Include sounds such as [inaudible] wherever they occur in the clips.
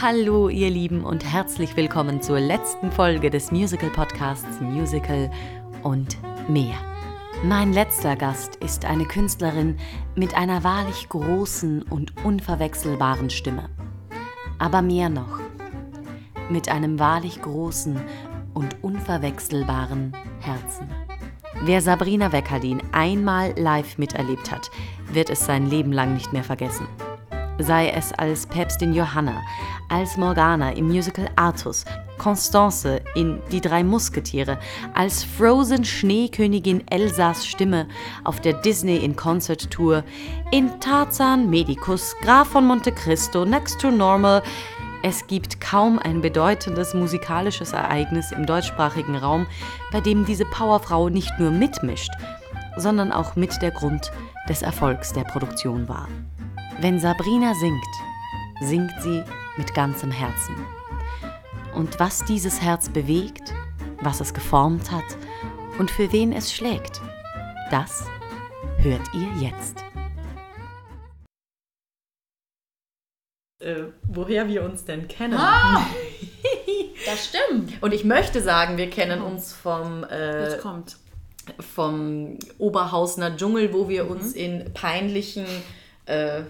Hallo ihr Lieben und herzlich willkommen zur letzten Folge des Musical Podcasts Musical und mehr. Mein letzter Gast ist eine Künstlerin mit einer wahrlich großen und unverwechselbaren Stimme. Aber mehr noch, mit einem wahrlich großen und unverwechselbaren Herzen. Wer Sabrina Weckerdin einmal live miterlebt hat, wird es sein Leben lang nicht mehr vergessen sei es als Päpstin Johanna, als Morgana im Musical Artus, Constance in Die drei Musketiere, als Frozen Schneekönigin Elsas Stimme auf der Disney in Concert Tour, in Tarzan Medicus, Graf von Monte Cristo, Next to Normal. Es gibt kaum ein bedeutendes musikalisches Ereignis im deutschsprachigen Raum, bei dem diese Powerfrau nicht nur mitmischt, sondern auch mit der Grund des Erfolgs der Produktion war. Wenn Sabrina singt, singt sie mit ganzem Herzen. Und was dieses Herz bewegt, was es geformt hat und für wen es schlägt, das hört ihr jetzt. Äh, woher wir uns denn kennen. Ah, [laughs] das stimmt. Und ich möchte sagen, wir kennen uns vom, äh, Jetzt kommt. vom Oberhausener Dschungel, wo wir mhm. uns in peinlichen äh,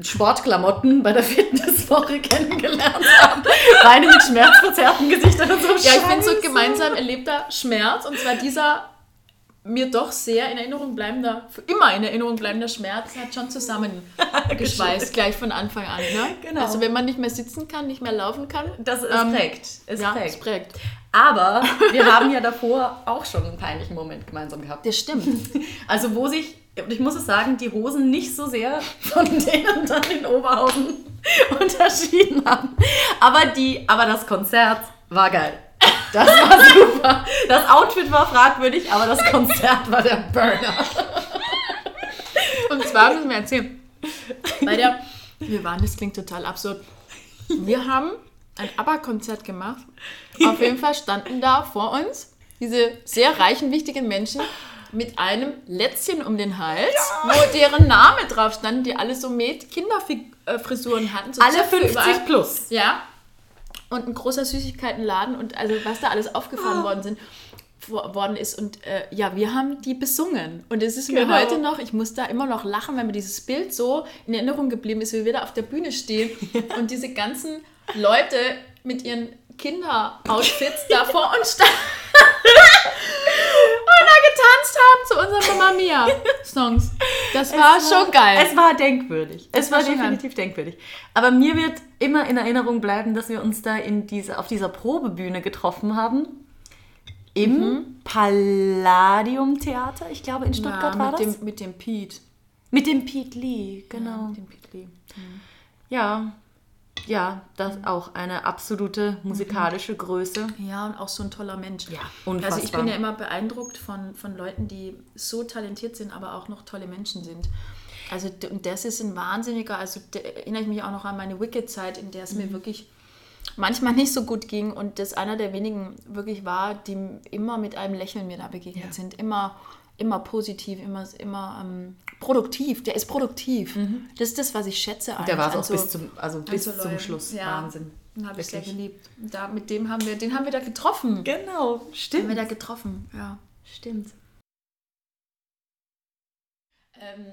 Sportklamotten bei der [laughs] Fitnesswoche kennengelernt haben. Beide mit schmerzverzerrten Gesichtern und so. Ja, ich finde so gemeinsam erlebter Schmerz und zwar dieser mir doch sehr in Erinnerung bleibender, für immer in Erinnerung bleibender Schmerz hat schon zusammengeschweißt, [laughs] gleich von Anfang an. Ne? Genau. Also wenn man nicht mehr sitzen kann, nicht mehr laufen kann. Das es ähm, prägt. Es, ja, prägt. es prägt. Aber [laughs] wir haben ja davor auch schon einen peinlichen Moment gemeinsam gehabt. Das stimmt. Also wo sich und ich muss es sagen, die Hosen nicht so sehr von [laughs] denen dann in Oberhausen [laughs] unterschieden haben. Aber, die, aber das Konzert war geil. Das war [laughs] super. Das Outfit war fragwürdig, aber das Konzert war der Burner. Und zwar müssen wir erzählen. Bei der, wir waren, das klingt total absurd. Wir haben ein ABBA-Konzert gemacht. Auf jeden Fall standen da vor uns diese sehr reichen, wichtigen Menschen mit einem Lätzchen um den Hals, ja. wo deren Name drauf stand, die alle so mit Kinderfrisuren hatten. So alle Zöpfe 50 überall. plus. Ja. Und ein großer Süßigkeitenladen und also was da alles aufgefahren oh. worden sind worden ist und äh, ja, wir haben die besungen und es ist genau. mir heute noch, ich muss da immer noch lachen, wenn mir dieses Bild so in Erinnerung geblieben ist, wie wir da auf der Bühne stehen [laughs] und diese ganzen Leute mit ihren Kinderoutfits da vor uns standen [laughs] getanzt haben zu unseren Mama Mia Songs. Das war, war, schon geil. Es war denkwürdig. Es, es war, war definitiv denkwürdig. Aber mir wird immer in Erinnerung bleiben, dass wir uns da in diese, auf dieser Probebühne getroffen haben. Im mhm. Palladium Theater, ich glaube in Stuttgart ja, war das. Dem, mit dem Pete. Mit dem Pete Lee, genau. Ja, mit dem Pete Lee. Mhm. Ja, ja, das auch eine absolute musikalische Größe. Ja, und auch so ein toller Mensch. Ja, unfassbar. Also ich bin ja immer beeindruckt von, von Leuten, die so talentiert sind, aber auch noch tolle Menschen sind. Also und das ist ein wahnsinniger, also erinnere ich mich auch noch an meine Wicked-Zeit, in der es mhm. mir wirklich manchmal nicht so gut ging und das einer der wenigen wirklich war, die immer mit einem Lächeln mir da begegnet ja. sind. Immer immer positiv, immer, immer ähm, produktiv. Der ist produktiv. Mhm. Das ist das, was ich schätze. Der war es auch so, bis zum, also bis zum Schluss. Ja. Wahnsinn. Den habe ich sehr geliebt. Da, mit dem haben wir, den haben wir da getroffen. Genau, stimmt. Haben wir da getroffen, ja. Stimmt. Ähm,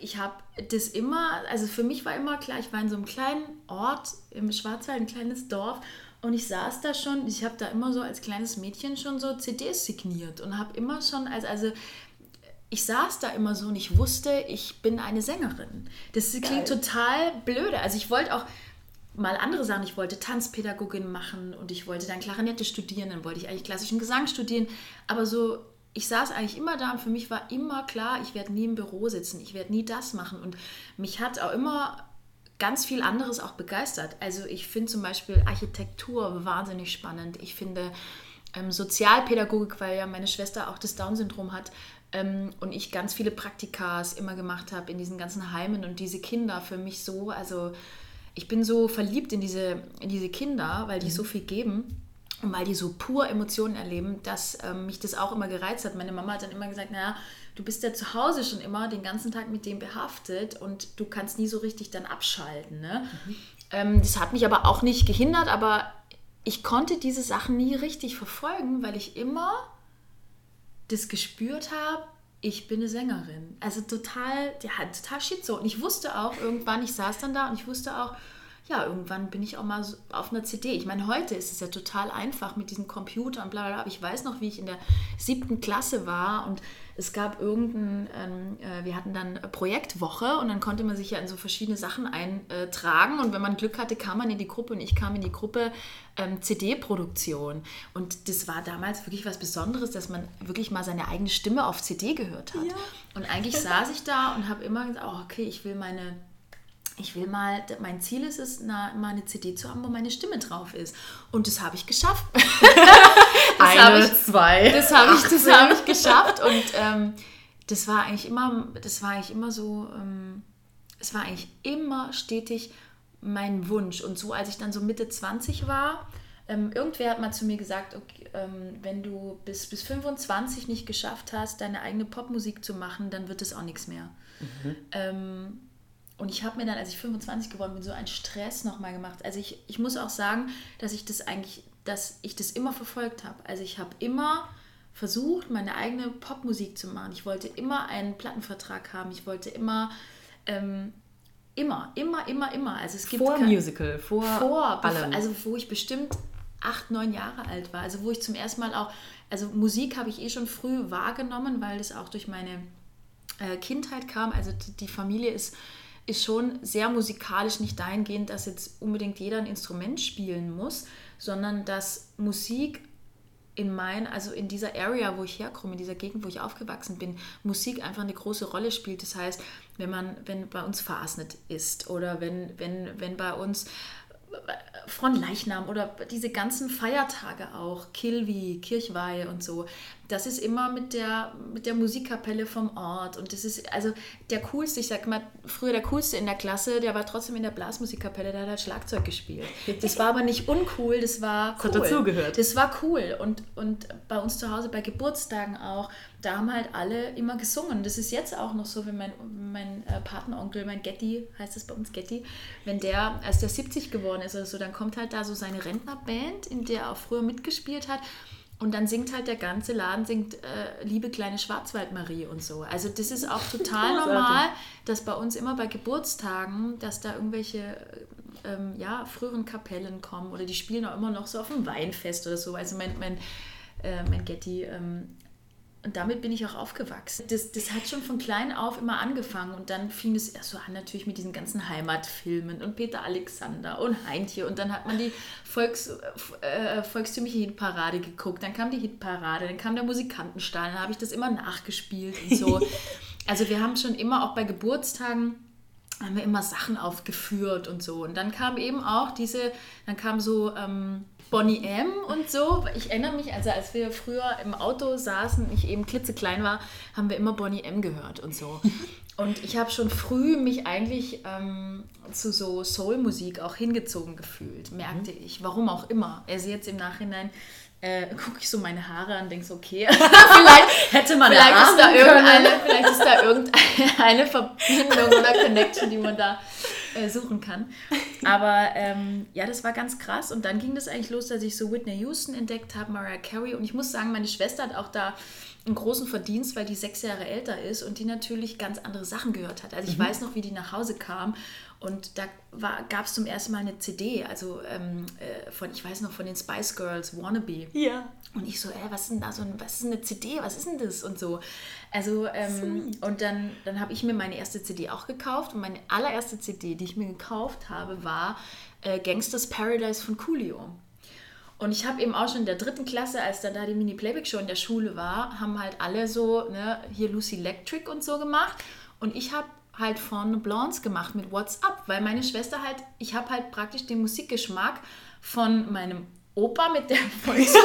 ich habe das immer, also für mich war immer klar, ich war in so einem kleinen Ort im Schwarzwald, ein kleines Dorf und ich saß da schon, ich habe da immer so als kleines Mädchen schon so CDs signiert und habe immer schon, als, also ich saß da immer so und ich wusste, ich bin eine Sängerin. Das Geil. klingt total blöde. Also ich wollte auch mal andere Sachen. Ich wollte Tanzpädagogin machen und ich wollte dann Klarinette studieren, dann wollte ich eigentlich klassischen Gesang studieren. Aber so, ich saß eigentlich immer da und für mich war immer klar, ich werde nie im Büro sitzen, ich werde nie das machen. Und mich hat auch immer ganz viel anderes auch begeistert. Also ich finde zum Beispiel Architektur wahnsinnig spannend. Ich finde ähm, Sozialpädagogik, weil ja meine Schwester auch das Down-Syndrom hat ähm, und ich ganz viele Praktikas immer gemacht habe in diesen ganzen Heimen und diese Kinder für mich so, also ich bin so verliebt in diese, in diese Kinder, weil die mhm. so viel geben und weil die so pur Emotionen erleben, dass ähm, mich das auch immer gereizt hat. Meine Mama hat dann immer gesagt, naja, du bist ja zu Hause schon immer den ganzen Tag mit dem behaftet und du kannst nie so richtig dann abschalten. Ne? Mhm. Ähm, das hat mich aber auch nicht gehindert, aber ich konnte diese Sachen nie richtig verfolgen, weil ich immer das gespürt habe, ich bin eine Sängerin. Also total, ja, total schizo. Und ich wusste auch irgendwann, ich saß dann da und ich wusste auch, ja, irgendwann bin ich auch mal so auf einer CD. Ich meine, heute ist es ja total einfach mit diesen Computern und bla bla bla. Aber ich weiß noch, wie ich in der siebten Klasse war und es gab irgendein, ähm, äh, wir hatten dann Projektwoche und dann konnte man sich ja in so verschiedene Sachen eintragen und wenn man Glück hatte, kam man in die Gruppe und ich kam in die Gruppe ähm, CD-Produktion. Und das war damals wirklich was Besonderes, dass man wirklich mal seine eigene Stimme auf CD gehört hat. Ja. Und eigentlich saß ich da und habe immer gesagt, oh, okay, ich will meine ich will mal, mein Ziel ist es, na, mal eine CD zu haben, wo meine Stimme drauf ist. Und das habe ich geschafft. [laughs] eine, ich, zwei. Das habe ich, das hab ich geschafft. Und ähm, das war eigentlich immer, das war eigentlich immer so, ähm, es war eigentlich immer stetig mein Wunsch. Und so, als ich dann so Mitte 20 war, ähm, irgendwer hat mal zu mir gesagt, okay, ähm, wenn du bis, bis 25 nicht geschafft hast, deine eigene Popmusik zu machen, dann wird es auch nichts mehr. Mhm. Ähm, und ich habe mir dann, als ich 25 geworden bin, so einen Stress nochmal gemacht. Also ich, ich muss auch sagen, dass ich das eigentlich, dass ich das immer verfolgt habe. Also ich habe immer versucht, meine eigene Popmusik zu machen. Ich wollte immer einen Plattenvertrag haben. Ich wollte immer, ähm, immer, immer, immer, immer. Also es gibt vor kein, Musical, vor, vor allem. Also wo ich bestimmt acht, neun Jahre alt war. Also wo ich zum ersten Mal auch, also Musik habe ich eh schon früh wahrgenommen, weil das auch durch meine äh, Kindheit kam. Also die, die Familie ist ist schon sehr musikalisch, nicht dahingehend, dass jetzt unbedingt jeder ein Instrument spielen muss, sondern dass Musik in mein, also in dieser Area, wo ich herkomme, in dieser Gegend, wo ich aufgewachsen bin, Musik einfach eine große Rolle spielt. Das heißt, wenn man, wenn bei uns Fasnet ist oder wenn, wenn, wenn bei uns von Leichnam oder diese ganzen Feiertage auch, Kilvi, Kirchweihe und so, das ist immer mit der, mit der Musikkapelle vom Ort. Und das ist also der coolste, ich sag mal, früher der coolste in der Klasse, der war trotzdem in der Blasmusikkapelle, der hat halt Schlagzeug gespielt. Das war aber nicht uncool, das war cool. Das hat dazugehört. Das war cool. Und, und bei uns zu Hause, bei Geburtstagen auch, da haben halt alle immer gesungen. Das ist jetzt auch noch so, wenn mein, mein äh, Patenonkel, mein Getty, heißt das bei uns Getty, wenn der, als der 70 geworden ist oder so, dann kommt halt da so seine Rentnerband, in der er auch früher mitgespielt hat. Und dann singt halt der ganze Laden, singt äh, Liebe kleine Schwarzwaldmarie und so. Also das ist auch total normal, dass bei uns immer bei Geburtstagen, dass da irgendwelche ähm, ja, früheren Kapellen kommen oder die spielen auch immer noch so auf dem Weinfest oder so. Also mein, mein, äh, mein Getty ähm, und damit bin ich auch aufgewachsen. Das, das hat schon von klein auf immer angefangen. Und dann fing es erst so an, natürlich mit diesen ganzen Heimatfilmen und Peter Alexander und Heintje. Und dann hat man die Volks, äh, volkstümliche Hitparade geguckt. Dann kam die Hitparade, dann kam der Musikantenstall. Dann habe ich das immer nachgespielt und so. [laughs] also wir haben schon immer auch bei Geburtstagen haben wir immer Sachen aufgeführt und so. Und dann kam eben auch diese, dann kam so ähm, Bonnie M und so. Ich erinnere mich, also als wir früher im Auto saßen, ich eben klitzeklein war, haben wir immer Bonnie M gehört und so. [laughs] Und ich habe schon früh mich eigentlich ähm, zu so Soul-Musik auch hingezogen gefühlt, merkte mhm. ich. Warum auch immer. Also jetzt im Nachhinein äh, [laughs] gucke ich so meine Haare an und denke so, okay, [laughs] vielleicht hätte man vielleicht ist, da irgendeine, vielleicht ist da irgendeine Verbindung oder Connection, die man da äh, suchen kann. Aber ähm, ja, das war ganz krass. Und dann ging das eigentlich los, dass ich so Whitney Houston entdeckt habe, Mariah Carey. Und ich muss sagen, meine Schwester hat auch da einen großen Verdienst, weil die sechs Jahre älter ist und die natürlich ganz andere Sachen gehört hat. Also ich mhm. weiß noch, wie die nach Hause kam und da gab es zum ersten Mal eine CD, also ähm, äh, von, ich weiß noch, von den Spice Girls, Wannabe. Ja. Und ich so, ey, was ist denn da so ein, was ist eine CD, was ist denn das? Und so. Also, ähm, und dann, dann habe ich mir meine erste CD auch gekauft und meine allererste CD, die ich mir gekauft habe, war äh, Gangsters Paradise von Coolio. Und ich habe eben auch schon in der dritten Klasse, als dann da die Mini-Playback-Show in der Schule war, haben halt alle so, ne, hier Lucy Electric und so gemacht. Und ich habe halt von Blondes gemacht mit What's Up, weil meine Schwester halt, ich habe halt praktisch den Musikgeschmack von meinem Opa mit der [laughs] Volksmusik,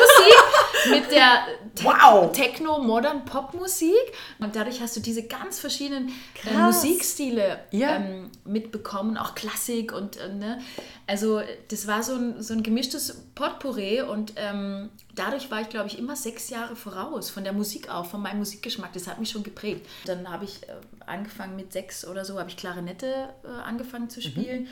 mit der Te wow. Techno-Modern-Pop-Musik. Und dadurch hast du diese ganz verschiedenen äh, Musikstile ja. ähm, mitbekommen, auch Klassik und äh, ne? Also das war so ein, so ein gemischtes Potpourri und ähm, dadurch war ich, glaube ich, immer sechs Jahre voraus von der Musik auf, von meinem Musikgeschmack. Das hat mich schon geprägt. Dann habe ich äh, angefangen mit sechs oder so, habe ich Klarinette äh, angefangen zu mhm. spielen. Mhm.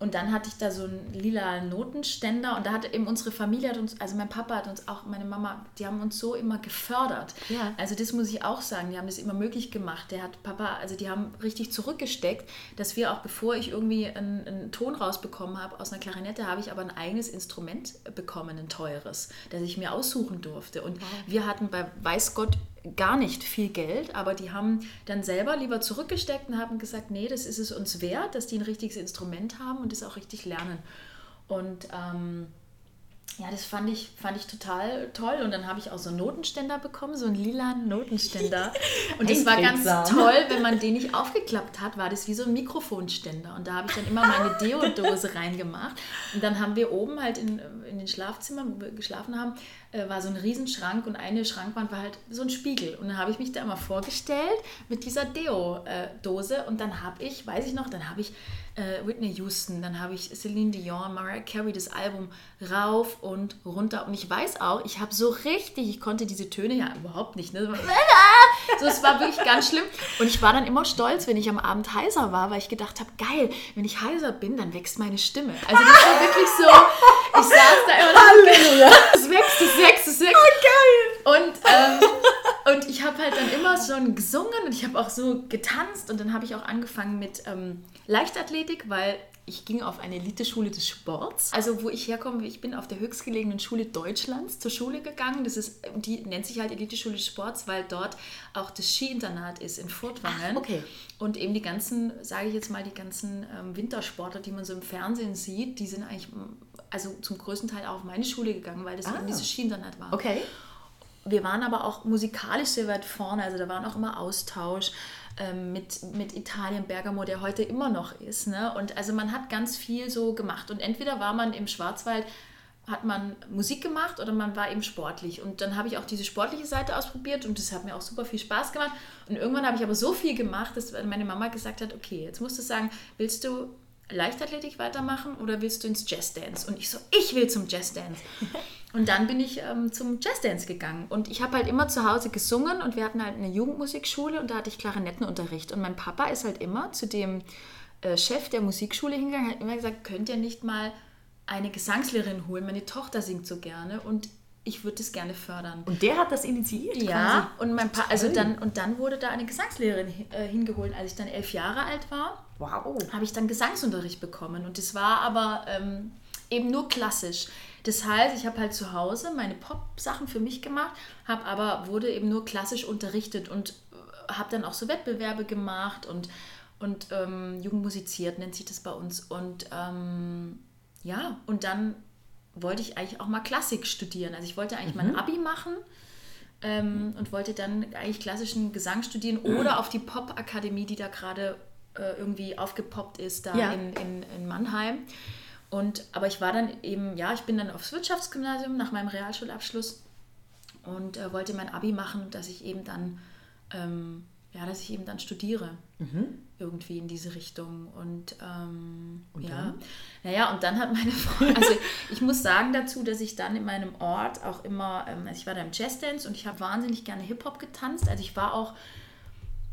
Und dann hatte ich da so einen lila Notenständer und da hat eben unsere Familie hat uns, also mein Papa hat uns auch, meine Mama, die haben uns so immer gefördert. Ja. Also das muss ich auch sagen, die haben das immer möglich gemacht. Der hat Papa, also die haben richtig zurückgesteckt, dass wir auch bevor ich irgendwie einen, einen Ton rausbekommen habe aus einer Klarinette, habe ich aber ein eigenes Instrument bekommen, ein teures, das ich mir aussuchen durfte. Und wir hatten bei weiß Gott gar nicht viel Geld, aber die haben dann selber lieber zurückgesteckt und haben gesagt, nee, das ist es uns wert, dass die ein richtiges Instrument haben und das auch richtig lernen. Und ähm, ja, das fand ich, fand ich total toll. Und dann habe ich auch so einen Notenständer bekommen, so einen lilanen Notenständer. [laughs] Und das war ganz toll, wenn man den [laughs] nicht aufgeklappt hat, war das wie so ein Mikrofonständer. Und da habe ich dann immer meine Deo-Dose reingemacht. Und dann haben wir oben halt in, in den Schlafzimmern, wo wir geschlafen haben, äh, war so ein Riesenschrank und eine Schrankwand war halt so ein Spiegel. Und dann habe ich mich da immer vorgestellt mit dieser Deo-Dose. Und dann habe ich, weiß ich noch, dann habe ich äh, Whitney Houston, dann habe ich Celine Dion, Mariah Carey, das Album rauf und runter. Und ich weiß auch, ich habe so richtig, ich konnte diese Töne ja überhaupt nicht. Ne? [laughs] So, es war wirklich ganz schlimm. Und ich war dann immer stolz, wenn ich am Abend heiser war, weil ich gedacht habe, geil, wenn ich heiser bin, dann wächst meine Stimme. Also das war wirklich so, ich saß da immer [laughs] es wächst, es wächst, es wächst. Oh, geil. Und, ähm, [laughs] und ich habe halt dann immer schon gesungen und ich habe auch so getanzt und dann habe ich auch angefangen mit ähm, Leichtathletik, weil ich ging auf eine Eliteschule des Sports. Also wo ich herkomme, ich bin auf der höchstgelegenen Schule Deutschlands zur Schule gegangen. Das ist, die nennt sich halt Eliteschule des Sports, weil dort auch das Skiinternat ist in Furtwangen. Ach, okay. Und eben die ganzen, sage ich jetzt mal, die ganzen ähm, Wintersportler, die man so im Fernsehen sieht, die sind eigentlich, also zum größten Teil auch auf meine Schule gegangen, weil das Ah. eben dieses Skiinternat war. Okay. Wir waren aber auch musikalisch sehr weit vorne, also da waren auch immer Austausch ähm, mit, mit Italien, Bergamo, der heute immer noch ist. Ne? Und also man hat ganz viel so gemacht. Und entweder war man im Schwarzwald, hat man Musik gemacht oder man war eben sportlich. Und dann habe ich auch diese sportliche Seite ausprobiert und das hat mir auch super viel Spaß gemacht. Und irgendwann habe ich aber so viel gemacht, dass meine Mama gesagt hat, okay, jetzt musst du sagen, willst du Leichtathletik weitermachen oder willst du ins Jazzdance? Und ich so, ich will zum Jazzdance. [laughs] Und dann bin ich ähm, zum Jazzdance gegangen. Und ich habe halt immer zu Hause gesungen und wir hatten halt eine Jugendmusikschule und da hatte ich Klarinettenunterricht. Und mein Papa ist halt immer zu dem äh, Chef der Musikschule hingegangen, hat immer gesagt, könnt ihr nicht mal eine Gesangslehrerin holen? Meine Tochter singt so gerne und ich würde das gerne fördern. Und der hat das initiiert? Ja, und mein pa also dann und dann wurde da eine Gesangslehrerin äh, hingeholt, als ich dann elf Jahre alt war Wow. habe ich dann Gesangsunterricht bekommen. Und das war aber ähm, eben nur klassisch. Das heißt, ich habe halt zu Hause meine Pop-Sachen für mich gemacht, habe aber wurde eben nur klassisch unterrichtet und äh, habe dann auch so Wettbewerbe gemacht und, und ähm, Jugend musiziert, nennt sich das bei uns. Und ähm, ja, und dann wollte ich eigentlich auch mal Klassik studieren. Also ich wollte eigentlich mein Abi machen ähm, und wollte dann eigentlich klassischen Gesang studieren oder auf die Pop-Akademie, die da gerade äh, irgendwie aufgepoppt ist, da Ja. in, in, in Mannheim. Und, aber ich war dann eben, ja, ich bin dann aufs Wirtschaftsgymnasium nach meinem Realschulabschluss und äh, wollte mein Abi machen, dass ich eben dann, ähm, ja, dass ich eben dann studiere. Irgendwie in diese Richtung. Und, ähm, Und ja, dann? naja, und dann hat meine [laughs] Freundin, also ich muss sagen dazu, dass ich dann in meinem Ort auch immer, ähm, also ich war da im Jazzdance und ich habe wahnsinnig gerne Hip-Hop getanzt. Also ich war auch,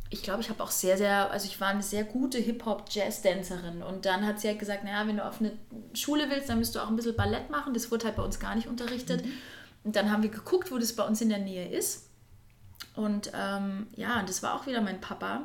ich glaube, ich habe auch sehr, sehr, also ich war eine sehr gute Hip-Hop-Jazz-Dancerin. Und dann hat sie halt gesagt, naja, wenn du auf eine Schule willst, dann müsst du auch ein bisschen Ballett machen. Das wurde halt bei uns gar nicht unterrichtet. Und dann haben wir geguckt, wo das bei uns in der Nähe ist. Und ähm, ja, und das war auch wieder mein Papa,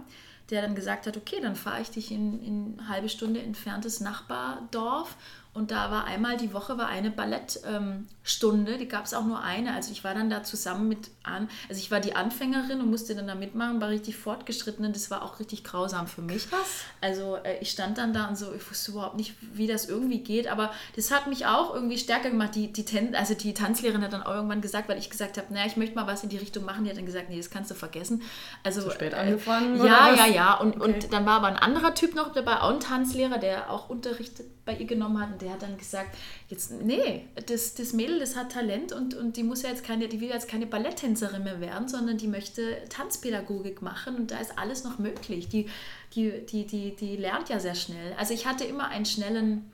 der dann gesagt hat, okay, dann fahre ich dich in, in eine halbe Stunde entferntes Nachbardorf. Und da war einmal die Woche war eine Ballettstunde, ähm, Stunde. die gab es auch nur eine. Also ich war dann da zusammen mit an, also ich war die Anfängerin und musste dann da mitmachen, war richtig fortgeschritten und das war auch richtig grausam für mich. Krass. Also äh, ich stand dann da und so, ich wusste überhaupt nicht, wie das irgendwie geht, aber das hat mich auch irgendwie stärker gemacht. Die, die, Ten also die Tanzlehrerin hat dann auch irgendwann gesagt, weil ich gesagt habe, naja, ich möchte mal was in die Richtung machen, die hat dann gesagt, nee, das kannst du vergessen. Also, Zu spät äh, angefangen, oder Ja, ja, ja. Und, Okay. und dann war aber ein anderer Typ noch dabei, auch ein Tanzlehrer, der auch Unterricht bei ihr genommen hat und der hat dann gesagt, jetzt, nee, das, das Mädel, das hat Talent und, und die muss ja jetzt keine, die will jetzt keine Balletttänzerin mehr werden, sondern die möchte Tanzpädagogik machen und da ist alles noch möglich. Die, die, die, die, die lernt ja sehr schnell. Also ich hatte immer einen schnellen,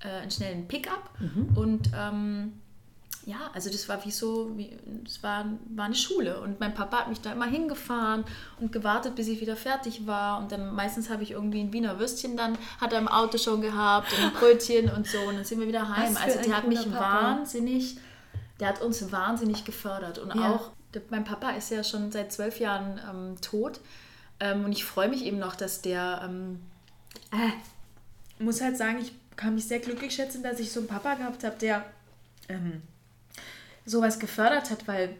äh, einen schnellen Pickup und ähm, ja, also das war wie so, wie, das war, war eine Schule und mein Papa hat mich da immer hingefahren und gewartet, bis ich wieder fertig war und dann meistens habe ich irgendwie ein Wiener Würstchen dann, hat er im Auto schon gehabt und ein Brötchen und so und dann sind wir wieder heim. Also der hat mich Papa. wahnsinnig, der hat uns wahnsinnig gefördert und ja. auch, mein Papa ist ja schon seit zwölf Jahren ähm, tot ähm, und ich freue mich eben noch, dass der, ähm, äh, muss halt sagen, ich kann mich sehr glücklich schätzen, dass ich so einen Papa gehabt habe, der ähm, sowas gefördert hat, weil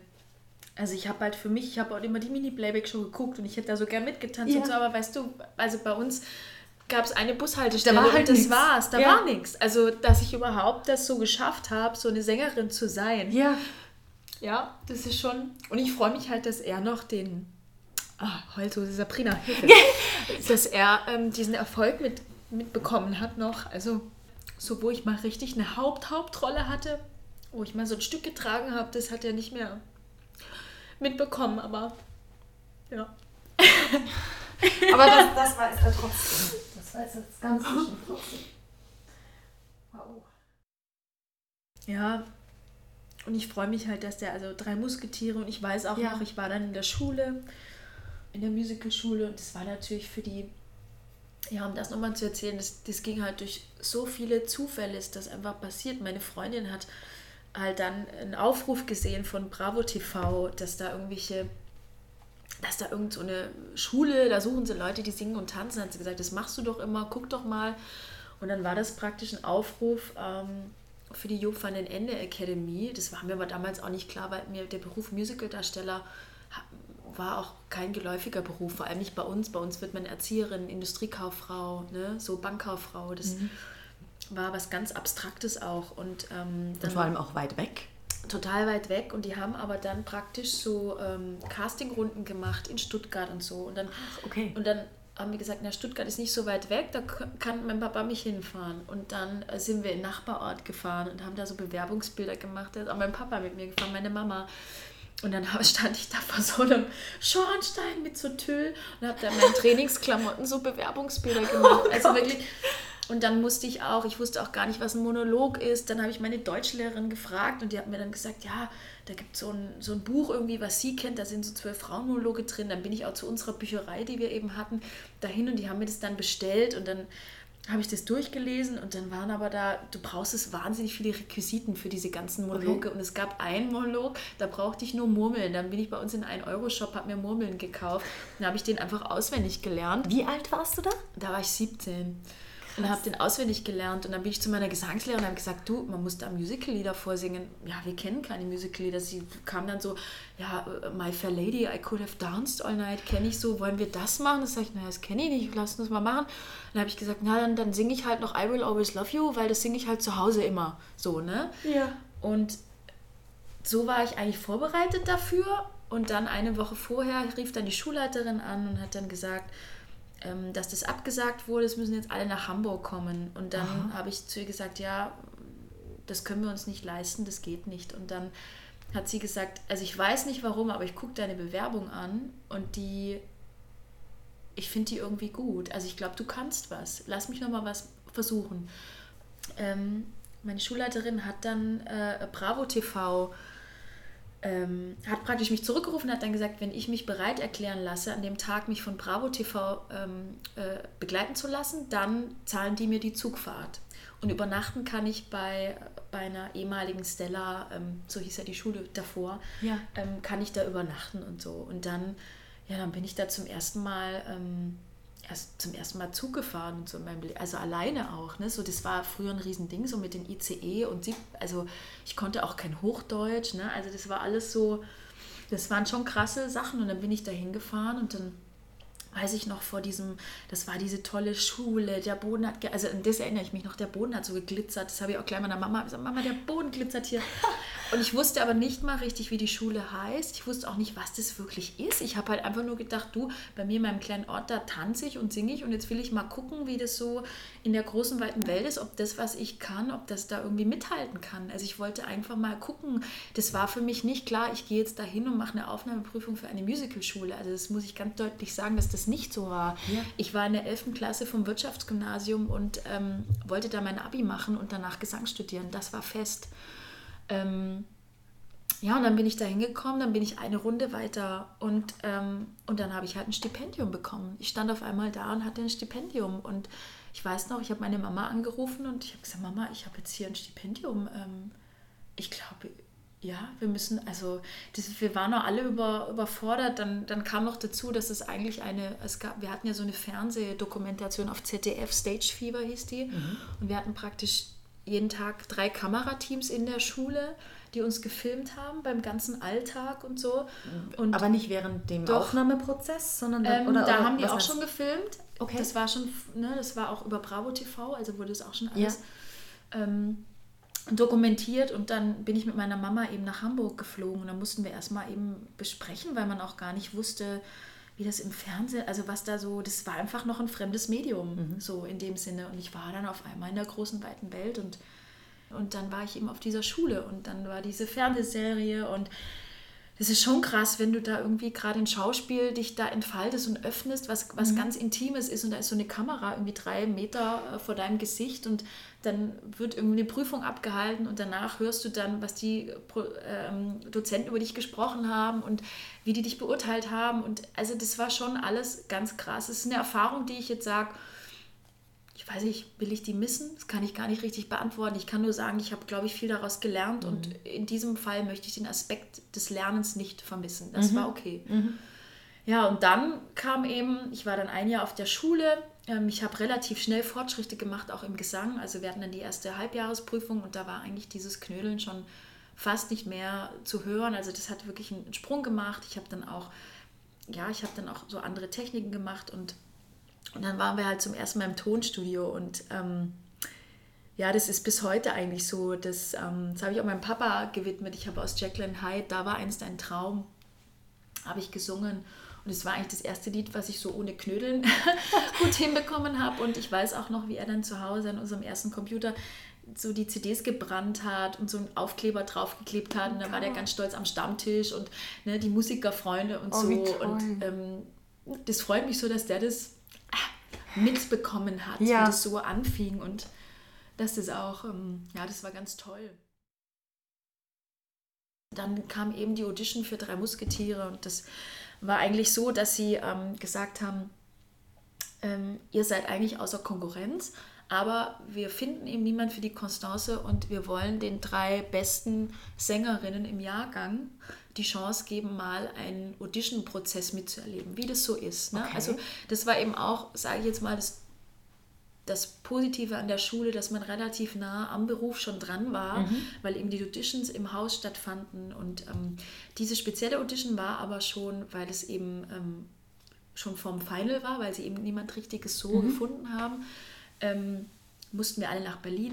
also ich habe halt für mich, ich habe auch immer die Mini-Playback-Show geguckt und ich hätte da so gern mitgetanzt ja. und so, aber weißt du, also bei uns gab es eine Bushaltestelle da war halt und das nix. war's, da ja. war nichts. Also, dass ich überhaupt das so geschafft habe, so eine Sängerin zu sein. Ja. Ja, das ist schon. Und ich freue mich halt, dass er noch den. Ah, heult so Sabrina, [laughs] dass er ähm, diesen Erfolg mit, mitbekommen hat noch. Also, so wo ich mal richtig eine Haupt-Hauptrolle hatte, wo ich mal so ein Stück getragen habe, das hat er nicht mehr mitbekommen, aber ja. [laughs] aber das, das weiß er trotzdem. Das weiß er ganz bestimmt trotzdem. Wow. Ja, und ich freue mich halt, dass der, also drei Musketiere und ich weiß auch ja. noch, ich war dann in der Schule, in der Musicalschule und das war natürlich für die, ja, um das nochmal zu erzählen, das, das ging halt durch so viele Zufälle, ist das einfach passiert. Meine Freundin hat halt dann einen Aufruf gesehen von Bravo TV, dass da irgendwelche, dass da irgend so Schule, da suchen sie Leute, die singen und tanzen, hat sie gesagt, das machst du doch immer, guck doch mal. Und dann war das praktisch ein Aufruf ähm, für die Job van den Ende Academy. Das war mir aber damals auch nicht klar, weil mir der Beruf Musicaldarsteller war auch kein geläufiger Beruf, vor allem nicht bei uns. Bei uns wird man Erzieherin, Industriekauffrau, ne? so Bankkauffrau. Das, mhm war was ganz Abstraktes auch. Und, ähm, und vor allem auch weit weg. Total weit weg. Und die haben aber dann praktisch so ähm, Castingrunden gemacht in Stuttgart und so. Und dann, Ach, okay. Und dann haben wir gesagt, na, Stuttgart ist nicht so weit weg, da kann mein Papa mich hinfahren. Und dann äh, sind wir in den Nachbarort gefahren und haben da so Bewerbungsbilder gemacht. Da ist auch mein Papa mit mir gefahren, meine Mama. Und dann [laughs] stand ich da vor so einem Schornstein mit so Tüll und habe da in meinen [laughs] Trainingsklamotten so Bewerbungsbilder gemacht. Oh also wirklich, und dann musste ich auch, ich wusste auch gar nicht, was ein Monolog ist. Dann habe ich meine Deutschlehrerin gefragt und die hat mir dann gesagt, ja, da gibt es so ein, so ein Buch irgendwie, was sie kennt, da sind so zwölf Frauenmonologe drin. Dann bin ich auch zu unserer Bücherei, die wir eben hatten, dahin und die haben mir das dann bestellt und dann habe ich das durchgelesen und dann waren aber da, du brauchst es wahnsinnig viele Requisiten für diese ganzen Monologe okay. und es gab einen Monolog, da brauchte ich nur Murmeln. Dann bin ich bei uns in einen Euro-Shop, habe mir Murmeln gekauft und habe ich den einfach auswendig gelernt. Wie alt warst du da? Da war ich 17 und habe den auswendig gelernt. Und dann bin ich zu meiner Gesangslehrerin und habe gesagt, du, man muss da Musical-Lieder vorsingen. Ja, wir kennen keine Musical-Lieder. Sie kam dann so, ja, My Fair Lady, I Could Have Danced All Night, kenne ich so, wollen wir das machen? Das sage ich, naja, das kenne ich nicht, lass uns mal machen. dann habe ich gesagt, na, dann, dann singe ich halt noch I Will Always Love You, weil das singe ich halt zu Hause immer so, ne? Ja. Und so war ich eigentlich vorbereitet dafür. Und dann eine Woche vorher rief dann die Schulleiterin an und hat dann gesagt, ähm, dass das abgesagt wurde, es müssen jetzt alle nach Hamburg kommen. Und dann habe ich zu ihr gesagt, ja, das können wir uns nicht leisten, das geht nicht. Und dann hat sie gesagt, also ich weiß nicht warum, aber ich gucke deine Bewerbung an und die, ich finde die irgendwie gut. Also ich glaube, du kannst was. Lass mich nochmal was versuchen. Ähm, meine Schulleiterin hat dann äh, Bravo TV ähm, hat praktisch mich zurückgerufen und hat dann gesagt, wenn ich mich bereit erklären lasse, an dem Tag mich von Bravo TV ähm, äh, begleiten zu lassen, dann zahlen die mir die Zugfahrt. Und übernachten kann ich bei, bei einer ehemaligen Stella, ähm, so hieß ja die Schule davor, ja. Ähm, kann ich da übernachten und so. Und dann, ja, dann bin ich da zum ersten Mal ähm, erst zum ersten Mal Zug gefahren und so in meinem Leben, also alleine auch. Ne? So, das war früher ein Riesending, so mit den ICE und sie, also ich konnte auch kein Hochdeutsch, ne? also das war alles so, das waren schon krasse Sachen und dann bin ich da hingefahren und dann weiß ich noch vor diesem, das war diese tolle Schule, der Boden hat, also an das erinnere ich mich noch, der Boden hat so geglitzert, das habe ich auch gleich meiner Mama gesagt, Mama, der Boden glitzert hier. [laughs] Und ich wusste aber nicht mal richtig, wie die Schule heißt, ich wusste auch nicht, was das wirklich ist. Ich habe halt einfach nur gedacht, du, bei mir in meinem kleinen Ort, da tanze ich und singe ich und jetzt will ich mal gucken, wie das so in der großen, weiten Welt ist, ob das, was ich kann, ob das da irgendwie mithalten kann. Also ich wollte einfach mal gucken, das war für mich nicht klar, ich gehe jetzt dahin und mache eine Aufnahmeprüfung für eine Musicalschule. Also das muss ich ganz deutlich sagen, dass das nicht so war. Ja. Ich war in der 11. Klasse vom Wirtschaftsgymnasium und ähm, wollte da mein Abi machen und danach Gesang studieren. Das war fest. Ähm, ja, und dann bin ich da hingekommen, dann bin ich eine Runde weiter und, ähm, und dann habe ich halt ein Stipendium bekommen. Ich stand auf einmal da und hatte ein Stipendium und ich weiß noch, ich habe meine Mama angerufen und ich habe gesagt, Mama, ich habe jetzt hier ein Stipendium. Ähm, ich glaube, ja, wir müssen, also das, wir waren noch alle über, überfordert. Dann, dann kam noch dazu, dass es eigentlich eine, es gab, wir hatten ja so eine Fernsehdokumentation auf ZDF, Stage Fever hieß die. Mhm. Und wir hatten praktisch jeden Tag drei Kamerateams in der Schule die uns gefilmt haben beim ganzen Alltag und so. Und Aber nicht während dem doch, Aufnahmeprozess, sondern ähm, oder, da oder, haben die auch schon gefilmt. Okay. Das war schon, ne, das war auch über Bravo TV, also wurde es auch schon alles ja. ähm, dokumentiert und dann bin ich mit meiner Mama eben nach Hamburg geflogen und dann mussten wir erstmal eben besprechen, weil man auch gar nicht wusste, wie das im Fernsehen, also was da so, das war einfach noch ein fremdes Medium, mhm. so in dem Sinne. Und ich war dann auf einmal in der großen, weiten Welt und und dann war ich eben auf dieser Schule und dann war diese Fernsehserie und es ist schon krass, wenn du da irgendwie gerade in Schauspiel dich da entfaltest und öffnest, was, was mhm. ganz Intimes ist und da ist so eine Kamera irgendwie drei Meter äh, vor deinem Gesicht und dann wird irgendwie eine Prüfung abgehalten und danach hörst du dann, was die ähm, Dozenten über dich gesprochen haben und wie die dich beurteilt haben und also das war schon alles ganz krass. Es ist eine Erfahrung, die ich jetzt sage, ich weiß nicht, will ich die missen? Das kann ich gar nicht richtig beantworten. Ich kann nur sagen, ich habe, glaube ich, viel daraus gelernt mhm. und in diesem Fall möchte ich den Aspekt des Lernens nicht vermissen. Das mhm. war okay. Mhm. Ja, und dann kam eben, ich war dann ein Jahr auf der Schule. Ähm, ich habe relativ schnell Fortschritte gemacht, auch im Gesang. Also wir hatten dann die erste Halbjahresprüfung und da war eigentlich dieses Knödeln schon fast nicht mehr zu hören. Also das hat wirklich einen Sprung gemacht. Ich habe dann auch, ja, ich habe dann auch so andere Techniken gemacht und und dann waren wir halt zum ersten Mal im Tonstudio und ähm, ja, das ist bis heute eigentlich so. Das, ähm, das habe ich auch meinem Papa gewidmet. Ich habe aus Jacqueline Hyde, da war einst ein Traum, habe ich gesungen. Und es war eigentlich das erste Lied, was ich so ohne Knödeln [laughs] gut hinbekommen habe. Und ich weiß auch noch, wie er dann zu Hause an unserem ersten Computer so die CDs gebrannt hat und so einen Aufkleber draufgeklebt hat. Und dann war der ganz stolz am Stammtisch und ne, die Musikerfreunde und oh, so. Und ähm, das freut mich so, dass der das mitbekommen hat, ja. wie das so anfing und das ist auch, ähm, ja, das war ganz toll. Dann kam eben die Audition für drei Musketiere und das war eigentlich so, dass sie ähm, gesagt haben, ähm, ihr seid eigentlich außer Konkurrenz, aber wir finden eben niemand für die Constance und wir wollen den drei besten Sängerinnen im Jahrgang die Chance geben, mal einen Audition-Prozess mitzuerleben, wie das so ist. Ne? Okay. Also das war eben auch, sage ich jetzt mal, das, das Positive an der Schule, dass man relativ nah am Beruf schon dran war, mhm. weil eben die Auditions im Haus stattfanden und ähm, diese spezielle Audition war aber schon, weil es eben ähm, schon vom Final war, weil sie eben niemand richtiges so mhm. gefunden haben ähm, mussten wir alle nach Berlin.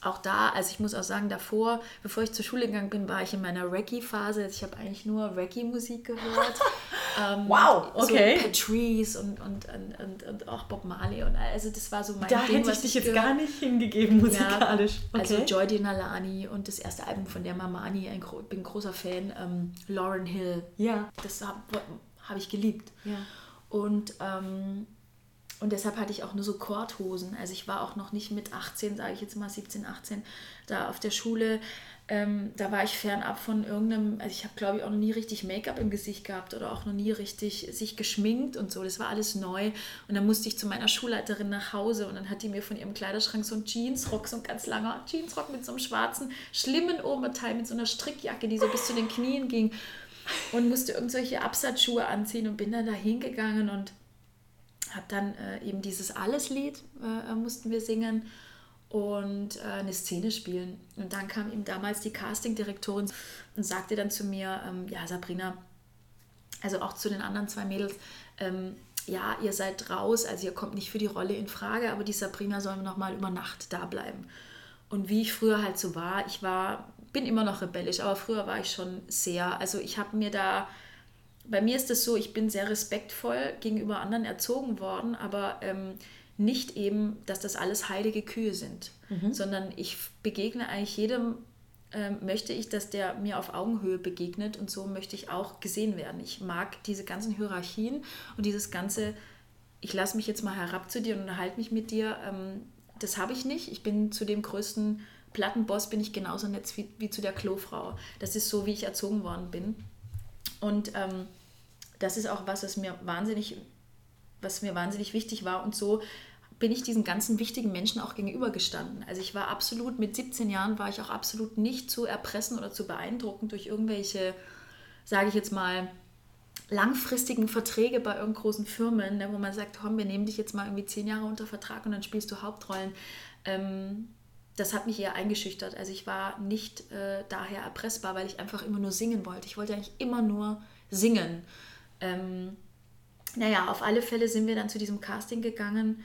Auch da, also ich muss auch sagen, davor, bevor ich zur Schule gegangen bin, war ich in meiner Reggae-Phase. Also ich habe eigentlich nur Reggae-Musik gehört. [laughs] ähm, wow, okay. So Patrice und, und, und, und, auch Bob Marley. Und also das war so mein da Ding, hätte ich dich jetzt gar nicht hingegeben musikalisch. Ja, also okay. Also Joy Nalani und das erste Album von der Mamani, ein, bin ein großer Fan. Ähm, Lauren Hill. Ja. Das habe hab ich geliebt. Ja. Und ähm, und deshalb hatte ich auch nur so Korthosen. Also ich war auch noch nicht mit 18, sage ich jetzt mal 17, 18, da auf der Schule. Ähm, da war ich fernab von irgendeinem, also ich habe glaube ich auch noch nie richtig Make-up im Gesicht gehabt oder auch noch nie richtig sich geschminkt und so. Das war alles neu. Und dann musste ich zu meiner Schulleiterin nach Hause und dann hat die mir von ihrem Kleiderschrank so einen Jeansrock, so ein ganz langer Jeansrock mit so einem schwarzen, schlimmen Oberteil, mit so einer Strickjacke, die so bis zu den Knien ging und musste irgendwelche Absatzschuhe anziehen und bin dann da hingegangen und habe dann äh, eben dieses Alles-Lied äh, mussten wir singen und äh, eine Szene spielen. Und dann kam eben damals die Castingdirektorin und sagte dann zu mir, ähm, ja Sabrina, also auch zu den anderen zwei Mädels, ähm, ja, ihr seid raus, also ihr kommt nicht für die Rolle in Frage, aber die Sabrina soll noch mal über Nacht da bleiben. Und wie ich früher halt so war, ich war, bin immer noch rebellisch, aber früher war ich schon sehr, also ich habe mir da bei mir ist es so, ich bin sehr respektvoll gegenüber anderen erzogen worden, aber ähm, nicht eben, dass das alles heilige Kühe sind, mhm. sondern ich begegne eigentlich jedem, ähm, möchte ich, dass der mir auf Augenhöhe begegnet und so möchte ich auch gesehen werden. Ich mag diese ganzen Hierarchien und dieses ganze, ich lasse mich jetzt mal herab zu dir und unterhalte mich mit dir, ähm, das habe ich nicht. Ich bin zu dem größten Plattenboss bin ich genauso nett wie, wie zu der Klofrau. Das ist so, wie ich erzogen worden bin. Und ähm, das ist auch was, was mir wahnsinnig, was mir wahnsinnig wichtig war. Und so bin ich diesen ganzen wichtigen Menschen auch gegenübergestanden. Also ich war absolut, mit 17 Jahren war ich auch absolut nicht zu erpressen oder zu beeindrucken durch irgendwelche, sage ich jetzt mal, langfristigen Verträge bei irgendeinen großen Firmen, ne, wo man sagt, komm, wir nehmen dich jetzt mal irgendwie zehn Jahre unter Vertrag und dann spielst du Hauptrollen. Ähm, das hat mich eher eingeschüchtert. Also ich war nicht äh, daher erpressbar, weil ich einfach immer nur singen wollte. Ich wollte eigentlich immer nur singen. Ähm, naja, auf alle Fälle sind wir dann zu diesem Casting gegangen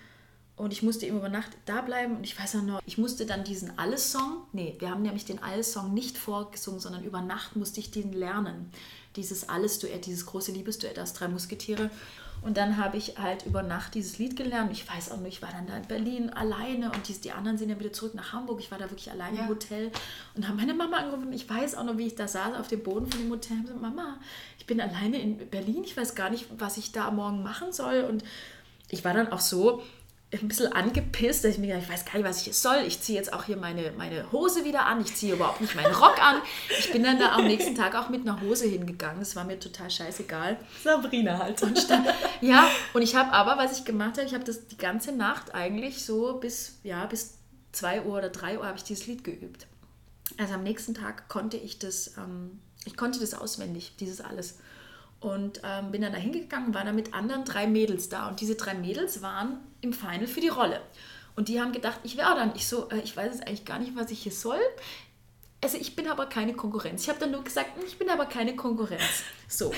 und ich musste eben über Nacht da bleiben und ich weiß auch noch, ich musste dann diesen Alles-Song, nee, wir haben nämlich den Alles-Song nicht vorgesungen, sondern über Nacht musste ich den lernen. Dieses Alles-Duett, dieses große Liebesduett aus Drei Musketiere. Und dann habe ich halt über Nacht dieses Lied gelernt. Ich weiß auch nicht, ich war dann da in Berlin alleine und die, die anderen sind ja wieder zurück nach Hamburg. Ich war da wirklich alleine ja. im Hotel und habe meine Mama angerufen. Ich weiß auch noch, wie ich da saß auf dem Boden von dem Hotel und gesagt, Mama, ich bin alleine in Berlin. Ich weiß gar nicht, was ich da morgen machen soll. Und ich war dann auch so, ein bisschen angepisst, dass ich mir gedacht, ich weiß gar nicht, was ich jetzt soll. Ich ziehe jetzt auch hier meine, meine Hose wieder an. Ich ziehe überhaupt nicht meinen Rock an. Ich bin dann da am nächsten Tag auch mit einer Hose hingegangen. Das war mir total scheißegal. Sabrina halt. Und stand, ja, und ich habe aber, was ich gemacht habe, ich habe das die ganze Nacht eigentlich so bis, ja, bis 2 Uhr oder 3 Uhr habe ich dieses Lied geübt. Also am nächsten Tag konnte ich das, ähm, ich konnte das auswendig, dieses alles. Und ähm, bin dann da hingegangen, war da mit anderen drei Mädels da. Und diese drei Mädels waren im Final für die Rolle. Und die haben gedacht, ich wäre dann. Ich so, äh, ich weiß jetzt eigentlich gar nicht, was ich hier soll. Also ich bin aber keine Konkurrenz. Ich habe dann nur gesagt, ich bin aber keine Konkurrenz. [laughs] So.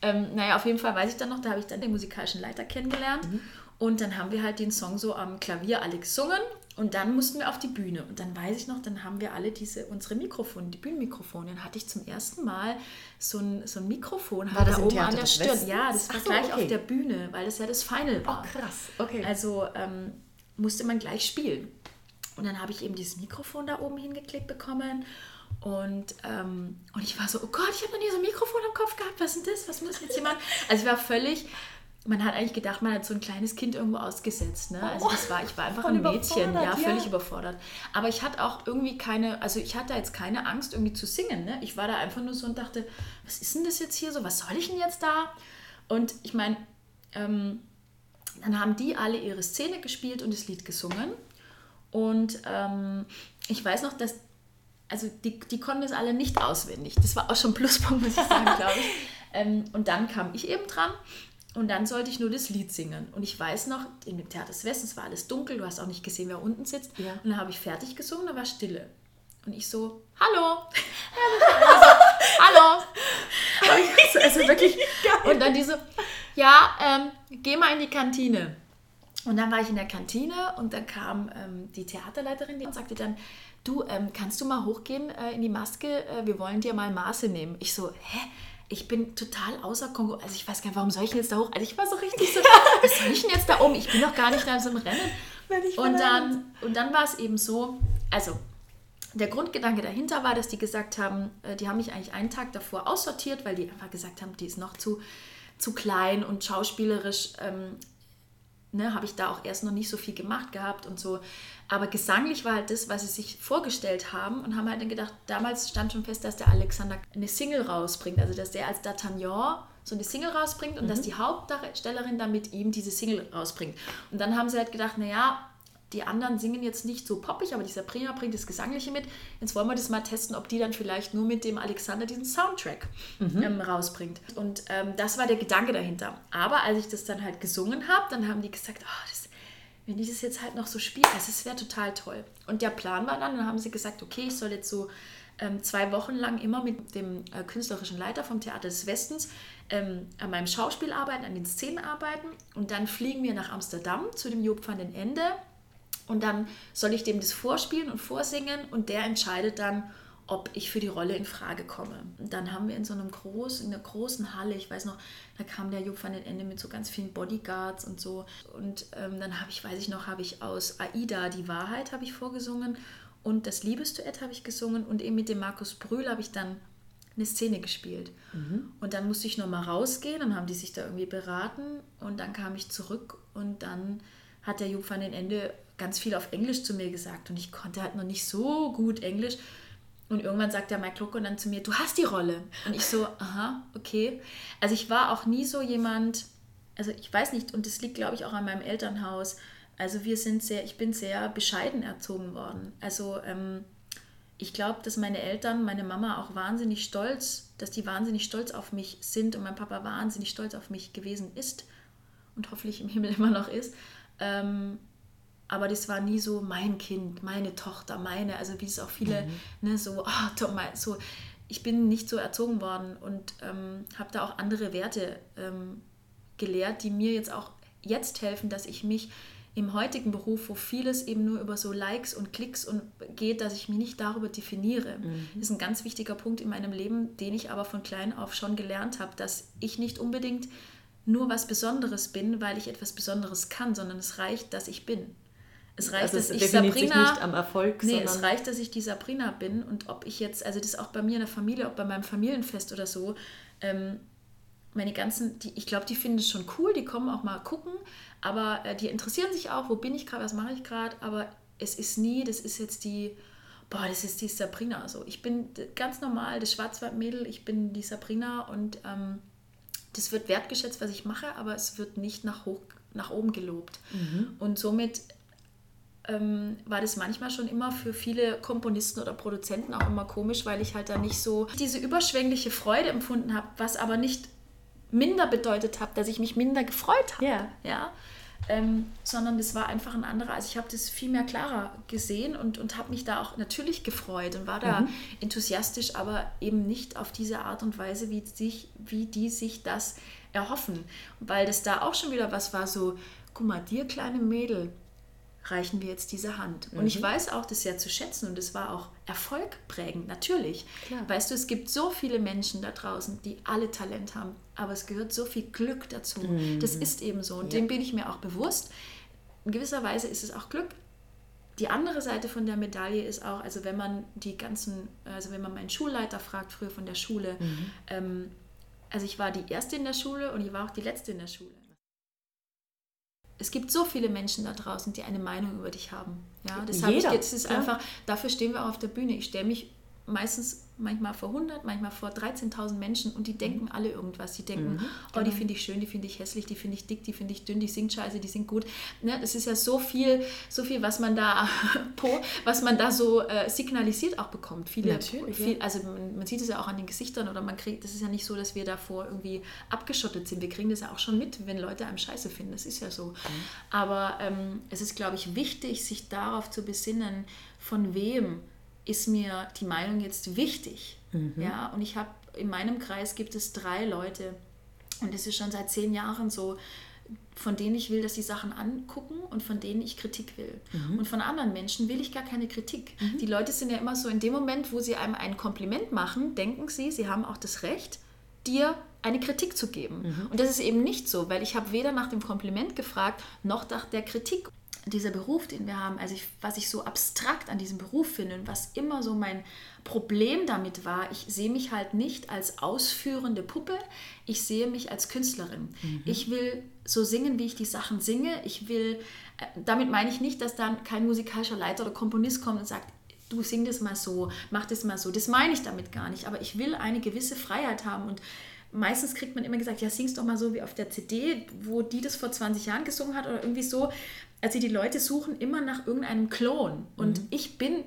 Ähm, naja, auf jeden Fall weiß ich dann noch, da habe ich dann den musikalischen Leiter kennengelernt. Mhm. Und dann haben wir halt den Song so am Klavier alle gesungen. Und dann mussten wir auf die Bühne. Und dann weiß ich noch, dann haben wir alle diese, unsere Mikrofone, die Bühnenmikrofone. Dann hatte ich zum ersten Mal so ein, so ein Mikrofon war das da oben an der Stirn. Ja, das war so, gleich okay. auf der Bühne, weil das ja das Final war. Oh, krass. Okay. Also ähm, musste man gleich spielen. Und dann habe ich eben dieses Mikrofon da oben hingeklickt bekommen. Und, ähm, und ich war so, oh Gott, ich habe noch nie so ein Mikrofon am Kopf gehabt. Was ist denn das? Was muss jetzt jemand? Also ich war völlig man hat eigentlich gedacht, man hat so ein kleines Kind irgendwo ausgesetzt. Ne? Also das war, ich war einfach ein Mädchen, ja, völlig ja. überfordert. Aber ich hatte auch irgendwie keine, also ich hatte jetzt keine Angst, irgendwie zu singen. Ne? Ich war da einfach nur so und dachte, was ist denn das jetzt hier so? Was soll ich denn jetzt da? Und ich meine, ähm, dann haben die alle ihre Szene gespielt und das Lied gesungen. Und ähm, ich weiß noch, dass, also die, die konnten es alle nicht auswendig. Das war auch schon ein Pluspunkt, muss ich sagen, glaube ich. [laughs] Ähm, und dann kam ich eben dran und dann sollte ich nur das Lied singen. Und ich weiß noch, in dem Theater des Westens war alles dunkel, du hast auch nicht gesehen, wer unten sitzt. Ja. Und dann habe ich fertig gesungen, da war Stille. Und ich so, hallo. hallo. also, also wirklich. [laughs] Und dann diese, ja, ähm, geh mal in die Kantine. Und dann war ich in der Kantine und dann kam ähm, die Theaterleiterin und sagte dann, du, ähm, kannst du mal hochgehen äh, in die Maske? Äh, wir wollen dir mal Maße nehmen. Ich so, hä? Ich bin total außer Kongo. Also ich weiß gar nicht, warum soll ich jetzt da hoch? Also ich war so richtig so, [laughs] was soll ich denn jetzt da oben? Ich bin noch gar nicht da so im Rennen. Und dann, und dann war es eben so, also der Grundgedanke dahinter war, dass die gesagt haben, äh, die haben mich eigentlich einen Tag davor aussortiert, weil die einfach gesagt haben, die ist noch zu, zu klein und schauspielerisch ähm, ne, habe ich da auch erst noch nicht so viel gemacht gehabt und so. Aber gesanglich war halt das, was sie sich vorgestellt haben und haben halt dann gedacht, damals stand schon fest, dass der Alexander eine Single rausbringt, also dass der als D'Artagnan so eine Single rausbringt und mhm. dass die Hauptdarstellerin dann mit ihm diese Single rausbringt. Und dann haben sie halt gedacht, naja, die anderen singen jetzt nicht so poppig, aber dieser Prima bringt das Gesangliche mit. Jetzt wollen wir das mal testen, ob die dann vielleicht nur mit dem Alexander diesen Soundtrack mhm. ähm, rausbringt. Und ähm, das war der Gedanke dahinter. Aber als ich das dann halt gesungen habe, dann haben die gesagt, oh, das, wenn die das jetzt halt noch so spielen, also es wäre total toll. Und der Plan war dann, dann haben sie gesagt, okay, ich soll jetzt so ähm, zwei Wochen lang immer mit dem äh, künstlerischen Leiter vom Theater des Westens ähm, an meinem Schauspiel arbeiten, an den Szenen arbeiten. Und dann fliegen wir nach Amsterdam zu dem Job van den Ende und dann soll ich dem das vorspielen und vorsingen und der entscheidet dann, ob ich für die Rolle in Frage komme. Und dann haben wir in so einem großen, in einer großen Halle, ich weiß noch, da kam der Jupp van den Ende mit so ganz vielen Bodyguards und so. Und ähm, dann habe ich, weiß ich noch, habe ich aus Aida die Wahrheit habe ich vorgesungen und das Liebesduett habe ich gesungen und eben mit dem Markus Brühl habe ich dann eine Szene gespielt. Mhm. Und dann musste ich nochmal rausgehen, dann haben die sich da irgendwie beraten und dann kam ich zurück und dann hat der Jupp van den Ende ganz viel auf Englisch zu mir gesagt und ich konnte halt noch nicht so gut Englisch. Und irgendwann sagt der Mike Lucko dann zu mir, du hast die Rolle. Und ich so, aha, okay. Also ich war auch nie so jemand, also ich weiß nicht, und das liegt, glaube ich, auch an meinem Elternhaus. Also wir sind sehr, ich bin sehr bescheiden erzogen worden. Also ähm, ich glaube, dass meine Eltern, meine Mama auch wahnsinnig stolz, dass die wahnsinnig stolz auf mich sind und mein Papa wahnsinnig stolz auf mich gewesen ist und hoffentlich im Himmel [laughs] immer noch ist. Ähm, aber das war nie so mein Kind, meine Tochter, meine, also wie es auch viele, mhm. ne, so, oh, so, ich bin nicht so erzogen worden und ähm, habe da auch andere Werte ähm, gelehrt, die mir jetzt auch jetzt helfen, dass ich mich im heutigen Beruf, wo vieles eben nur über so Likes und Klicks und geht, dass ich mich nicht darüber definiere. Mhm. Das ist ein ganz wichtiger Punkt in meinem Leben, den ich aber von klein auf schon gelernt habe, dass ich nicht unbedingt nur was Besonderes bin, weil ich etwas Besonderes kann, sondern es reicht, dass ich bin. Es reicht, also dass ich Sabrina. nicht am Erfolg, nee, es reicht, dass ich die Sabrina bin und ob ich jetzt, also das auch bei mir in der Familie, ob bei meinem Familienfest oder so, ähm, meine ganzen, die, ich glaube, die finden es schon cool, die kommen auch mal gucken, aber äh, die interessieren sich auch, wo bin ich gerade, was mache ich gerade, aber es ist nie, das ist jetzt die, boah, das ist die Sabrina. So, ich bin ganz normal das Schwarzwaldmädel, ich bin die Sabrina und ähm, das wird wertgeschätzt, was ich mache, aber es wird nicht nach, hoch, nach oben gelobt. Mhm. Und somit ähm, war das manchmal schon immer für viele Komponisten oder Produzenten auch immer komisch, weil ich halt da nicht so diese überschwängliche Freude empfunden habe, was aber nicht minder bedeutet hat, dass ich mich minder gefreut habe. Yeah. Ja. Ähm, sondern das war einfach ein anderer. Also ich habe das viel mehr klarer gesehen und, und habe mich da auch natürlich gefreut und war da mhm. enthusiastisch, aber eben nicht auf diese Art und Weise, wie, sich, wie die sich das erhoffen. Weil das da auch schon wieder was war, so, guck mal, dir kleine Mädel, reichen wir jetzt diese Hand. Mhm. Und ich mhm. weiß auch das sehr zu schätzen und es war auch erfolgprägend, natürlich. Klar. Weißt du, es gibt so viele Menschen da draußen, die alle Talent haben, aber es gehört so viel Glück dazu. Mhm. Das ist eben so und ja. dem bin ich mir auch bewusst. In gewisser Weise ist es auch Glück. Die andere Seite von der Medaille ist auch, also wenn man die ganzen, also wenn man meinen Schulleiter fragt, früher von der Schule, mhm. ähm, also ich war die erste in der Schule und ich war auch die letzte in der Schule es gibt so viele Menschen da draußen, die eine Meinung über dich haben. Ja, das Jeder, ich jetzt ist einfach, dafür stehen wir auch auf der Bühne. Ich stelle mich meistens manchmal vor 100, manchmal vor 13.000 Menschen und die denken mhm. alle irgendwas. Die denken, mhm, oh, die genau. finde ich schön, die finde ich hässlich, die finde ich dick, die finde ich dünn, die singt scheiße, die singt gut. Ne, das ist ja so viel, so viel, was man da, [laughs] was man da so äh, signalisiert auch bekommt. Viele, Natürlich, viel, also man, man, sieht es ja auch an den Gesichtern oder man kriegt, das ist ja nicht so, dass wir davor irgendwie abgeschottet sind. Wir kriegen das ja auch schon mit, wenn Leute einem scheiße finden. Das ist ja so. Mhm. Aber ähm, es ist, glaube ich, wichtig, sich darauf zu besinnen, von wem ist mir die Meinung jetzt wichtig. Mhm. Ja, und ich habe in meinem Kreis gibt es drei Leute und das ist schon seit zehn Jahren so, von denen ich will, dass die Sachen angucken und von denen ich Kritik will. Mhm. Und von anderen Menschen will ich gar keine Kritik. Mhm. Die Leute sind ja immer so, in dem Moment, wo sie einem ein Kompliment machen, denken sie, sie haben auch das Recht, dir eine Kritik zu geben. Mhm. Und das ist eben nicht so, weil ich habe weder nach dem Kompliment gefragt, noch nach der Kritik dieser Beruf, den wir haben, also ich, was ich so abstrakt an diesem Beruf finde und was immer so mein Problem damit war, ich sehe mich halt nicht als ausführende Puppe, ich sehe mich als Künstlerin. Mhm. Ich will so singen, wie ich die Sachen singe. Ich will, äh, damit meine ich nicht, dass dann kein musikalischer Leiter oder Komponist kommt und sagt, du sing das mal so, mach das mal so. Das meine ich damit gar nicht, aber ich will eine gewisse Freiheit haben und meistens kriegt man immer gesagt, ja, sing's doch mal so wie auf der CD, wo die das vor 20 Jahren gesungen hat oder irgendwie so. Also die Leute suchen immer nach irgendeinem Klon. Und mhm. ich bin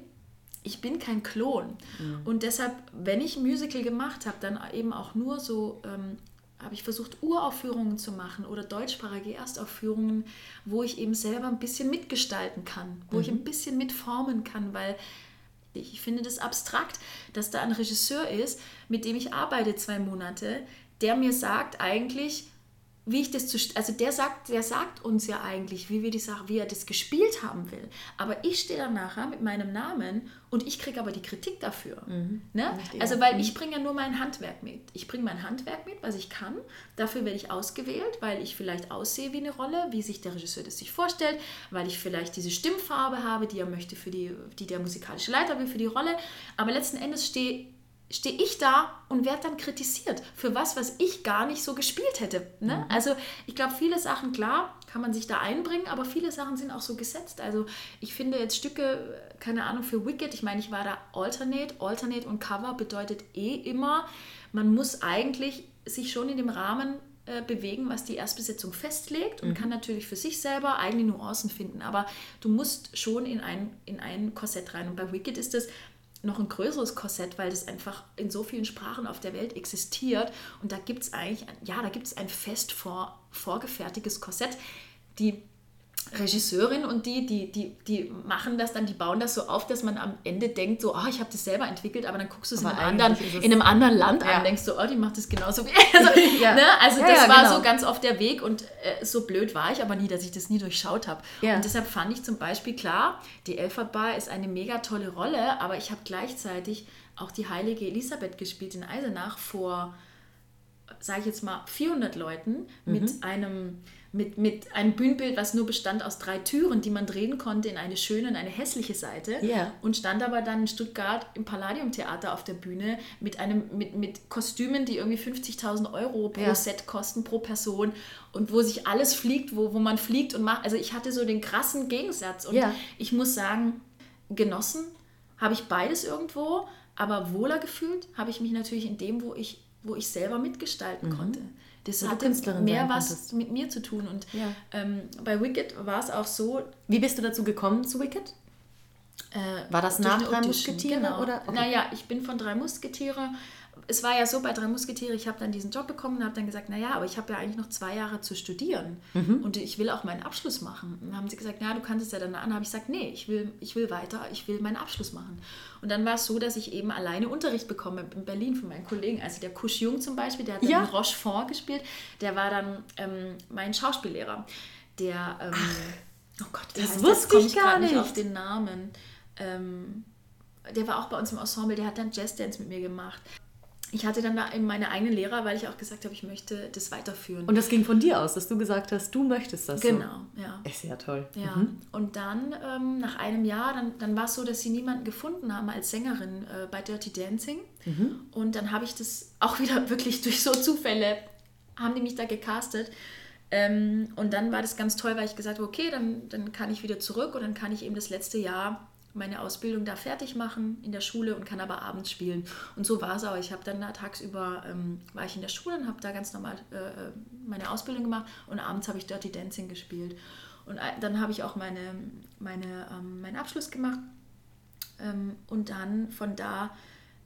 ich bin kein Klon. Mhm. Und deshalb, wenn ich Musical gemacht habe, dann eben auch nur so, ähm, habe ich versucht, Uraufführungen zu machen oder deutschsprachige Erstaufführungen, wo ich eben selber ein bisschen mitgestalten kann, wo mhm. ich ein bisschen mitformen kann, weil ich finde das abstrakt, dass da ein Regisseur ist, mit dem ich arbeite zwei Monate, der mir sagt eigentlich, wie ich das zu, also der sagt, der sagt uns ja eigentlich, wie wir die Sache, wie er das gespielt haben will. Aber ich stehe dann nachher mit meinem Namen und ich kriege aber die Kritik dafür. Mhm. Ne? Also weil mhm. ich bringe ja nur mein Handwerk mit. Ich bringe mein Handwerk mit, was ich kann. Dafür werde ich ausgewählt, weil ich vielleicht aussehe wie eine Rolle, wie sich der Regisseur das sich vorstellt, weil ich vielleicht diese Stimmfarbe habe, die er möchte für die, die der musikalische Leiter will für die Rolle. Aber letzten Endes stehe stehe ich da und werde dann kritisiert für was, was ich gar nicht so gespielt hätte. Ne? Mhm. Also ich glaube, viele Sachen, klar, kann man sich da einbringen, aber viele Sachen sind auch so gesetzt. Also ich finde jetzt Stücke, keine Ahnung, für Wicked, ich meine, ich war da Alternate, Alternate und Cover bedeutet eh immer, man muss eigentlich sich schon in dem Rahmen äh, bewegen, was die Erstbesetzung festlegt und mhm. kann natürlich für sich selber eigene Nuancen finden, aber du musst schon in ein, in ein Korsett rein. Und bei Wicked ist das noch ein größeres Korsett, weil das einfach in so vielen Sprachen auf der Welt existiert. Und da gibt es eigentlich, ja, da gibt es ein fest vor, vorgefertigtes Korsett. Die Regisseurin und die, die, die, die machen das dann, die bauen das so auf, dass man am Ende denkt, so, oh, ich habe das selber entwickelt, aber dann guckst du es in einem, anderen, in einem anderen Land ja. an, denkst du, oh, die macht das genauso wie. Also, [laughs] ja. [laughs] ne? also ja, das war genau. so ganz oft der Weg und äh, so blöd war ich aber nie, dass ich das nie durchschaut habe. Und deshalb fand ich zum Beispiel klar, die Elferbar ist eine mega tolle Rolle, aber ich habe gleichzeitig auch die heilige Elisabeth gespielt in Eisenach vor, sage ich jetzt mal, 400 Leuten mhm. mit einem mit, mit einem Bühnenbild, was nur bestand aus drei Türen, die man drehen konnte in eine schöne und eine hässliche Seite. Yeah. Und stand aber dann in Stuttgart im Palladium Theater auf der Bühne mit, einem, mit, mit Kostümen, die irgendwie 50.000 Euro pro yeah. Set kosten, pro Person. Und wo sich alles fliegt, wo, wo man fliegt und macht. Also ich hatte so den krassen Gegensatz. Und yeah. ich muss sagen, genossen habe ich beides irgendwo, aber wohler gefühlt habe ich mich natürlich in dem, wo ich, wo ich selber mitgestalten mhm. konnte. Das Künstlerin mehr was konntest. mit mir zu tun. Und ja. ähm, bei Wicked war es auch so. Wie bist du dazu gekommen zu Wicked? Äh, war das nach drei Musketiere? Genau. Oder? Okay. Naja, ich bin von drei Musketiere es war ja so bei Drei Musketiere, ich habe dann diesen Job bekommen und habe dann gesagt, naja, aber ich habe ja eigentlich noch zwei Jahre zu studieren mhm. und ich will auch meinen Abschluss machen. Und dann haben sie gesagt, na, du kannst es ja dann an. habe ich gesagt, nee, ich will, ich will weiter, ich will meinen Abschluss machen. Und dann war es so, dass ich eben alleine Unterricht bekomme in Berlin von meinen Kollegen. Also der Kusch Jung zum Beispiel, der hat dann ja. Rochefort gespielt, der war dann ähm, mein Schauspiellehrer. Der, ähm, oh Gott, das wusste ich gar nicht. nicht auf den Namen. Ähm, der war auch bei uns im Ensemble, der hat dann Jazzdance mit mir gemacht ich hatte dann meine eigenen Lehrer, weil ich auch gesagt habe, ich möchte das weiterführen. Und das ging von dir aus, dass du gesagt hast, du möchtest das Genau, so. ja. Ist ja toll. Ja. Mhm. Und dann, ähm, nach einem Jahr, dann, dann war es so, dass sie niemanden gefunden haben als Sängerin äh, bei Dirty Dancing. Mhm. Und dann habe ich das auch [laughs] wieder wirklich durch so Zufälle, haben die mich da gecastet. Ähm, und dann war das ganz toll, weil ich gesagt habe, okay, dann, dann kann ich wieder zurück und dann kann ich eben das letzte Jahr meine Ausbildung da fertig machen in der Schule und kann aber abends spielen. Und so war es auch. Ich habe dann da tagsüber, ähm, war ich in der Schule und habe da ganz normal äh, äh, meine Ausbildung gemacht und abends habe ich Dirty Dancing gespielt. Und äh, dann habe ich auch meine, meine, ähm, meinen Abschluss gemacht. Ähm, und dann von da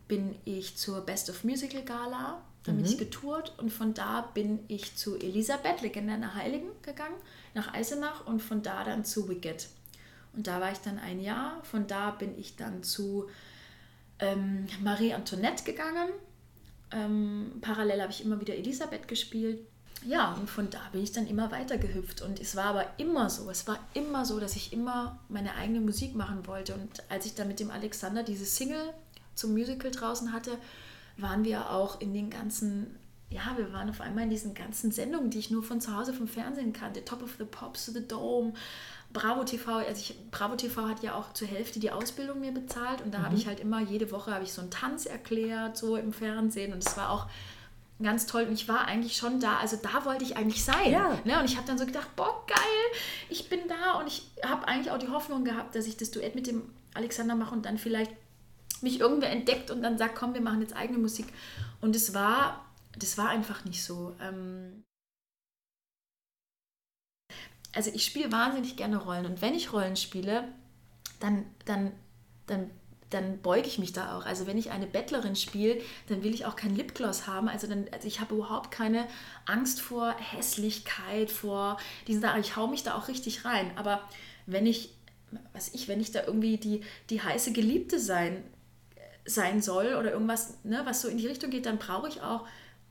bin ich zur Best of Musical Gala, da bin ich mhm. getourt und von da bin ich zu Elisabeth, Legende einer Heiligen, gegangen, nach Eisenach und von da dann zu Wicked. Und da war ich dann ein Jahr. Von da bin ich dann zu ähm, Marie Antoinette gegangen. Ähm, parallel habe ich immer wieder Elisabeth gespielt. Ja, und von da bin ich dann immer weiter gehüpft. Und es war aber immer so, es war immer so, dass ich immer meine eigene Musik machen wollte. Und als ich dann mit dem Alexander diese Single zum Musical draußen hatte, waren wir auch in den ganzen, ja, wir waren auf einmal in diesen ganzen Sendungen, die ich nur von zu Hause vom Fernsehen kannte. Top of the Pops, The Dome, Bravo TV, also ich, Bravo TV hat ja auch zur Hälfte die Ausbildung mir bezahlt und da mhm. habe ich halt immer jede Woche habe ich so einen Tanz erklärt, so im Fernsehen und es war auch ganz toll und ich war eigentlich schon da, also da wollte ich eigentlich sein. Ja. Ne? Und ich habe dann so gedacht, boah, geil, ich bin da und ich habe eigentlich auch die Hoffnung gehabt, dass ich das Duett mit dem Alexander mache und dann vielleicht mich irgendwer entdeckt und dann sagt, komm, wir machen jetzt eigene Musik. Und es war, das war einfach nicht so. Ähm also ich spiele wahnsinnig gerne Rollen und wenn ich Rollen spiele, dann, dann, dann, dann beuge ich mich da auch. Also wenn ich eine Bettlerin spiele, dann will ich auch kein Lipgloss haben. Also, dann, also ich habe überhaupt keine Angst vor Hässlichkeit, vor diesen Sachen. Ich hau mich da auch richtig rein. Aber wenn ich, was ich, wenn ich da irgendwie die, die heiße Geliebte sein, sein soll oder irgendwas, ne, was so in die Richtung geht, dann brauche ich auch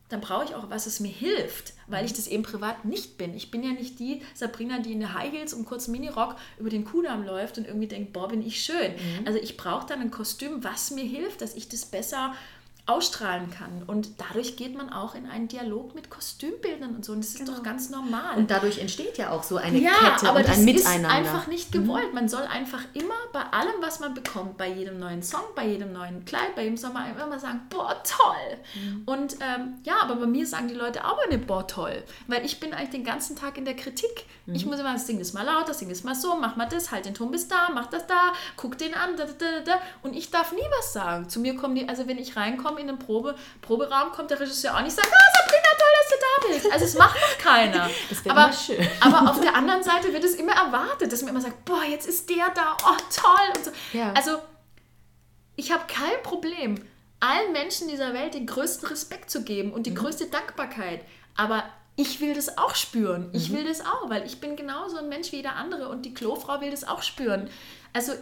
dann brauche ich auch was, es mir hilft, weil ich mhm. das eben privat nicht bin. Ich bin ja nicht die Sabrina, die in der High Heels und kurzen Minirock über den Kudamm läuft und irgendwie denkt, boah, bin ich schön. Mhm. Also ich brauche dann ein Kostüm, was mir hilft, dass ich das besser ausstrahlen kann. Und dadurch geht man auch in einen Dialog mit Kostümbildern und so. Und das ist Genau. doch ganz normal. Und dadurch entsteht ja auch so eine ja, Kette aber und das ein Miteinander. Mhm. ist einfach nicht gewollt. Man soll einfach immer bei allem, was man bekommt, bei jedem neuen Song, bei jedem neuen Kleid, bei jedem Sommer immer sagen, boah, toll. Mhm. Und ähm, ja, aber bei mir sagen die Leute auch immer, boah, toll. Weil ich bin eigentlich den ganzen Tag in der Kritik. Ich Mhm. muss immer, sing das mal lauter, sing das mal so, mach mal das, halt den Ton bis da, mach das da, guck den an, da, da, da, da. Und ich darf nie was sagen. Zu mir kommen die, also wenn ich reinkomme in den Probe, Proberaum, kommt der Regisseur auch nicht sagt, ah, Sabrina, toll, dass du da bist. Also es macht noch keiner. [laughs] Das aber, schön. [laughs] aber auf der anderen Seite wird es immer erwartet, dass man immer sagt, boah, jetzt ist der da, oh, toll. Und so. Ja. Also ich habe kein Problem, allen Menschen dieser Welt den größten Respekt zu geben Mhm. und die größte Dankbarkeit. Aber ich will das auch spüren. Mhm. Ich will das auch, weil ich bin genauso ein Mensch wie jeder andere und die Klofrau will das auch spüren. Also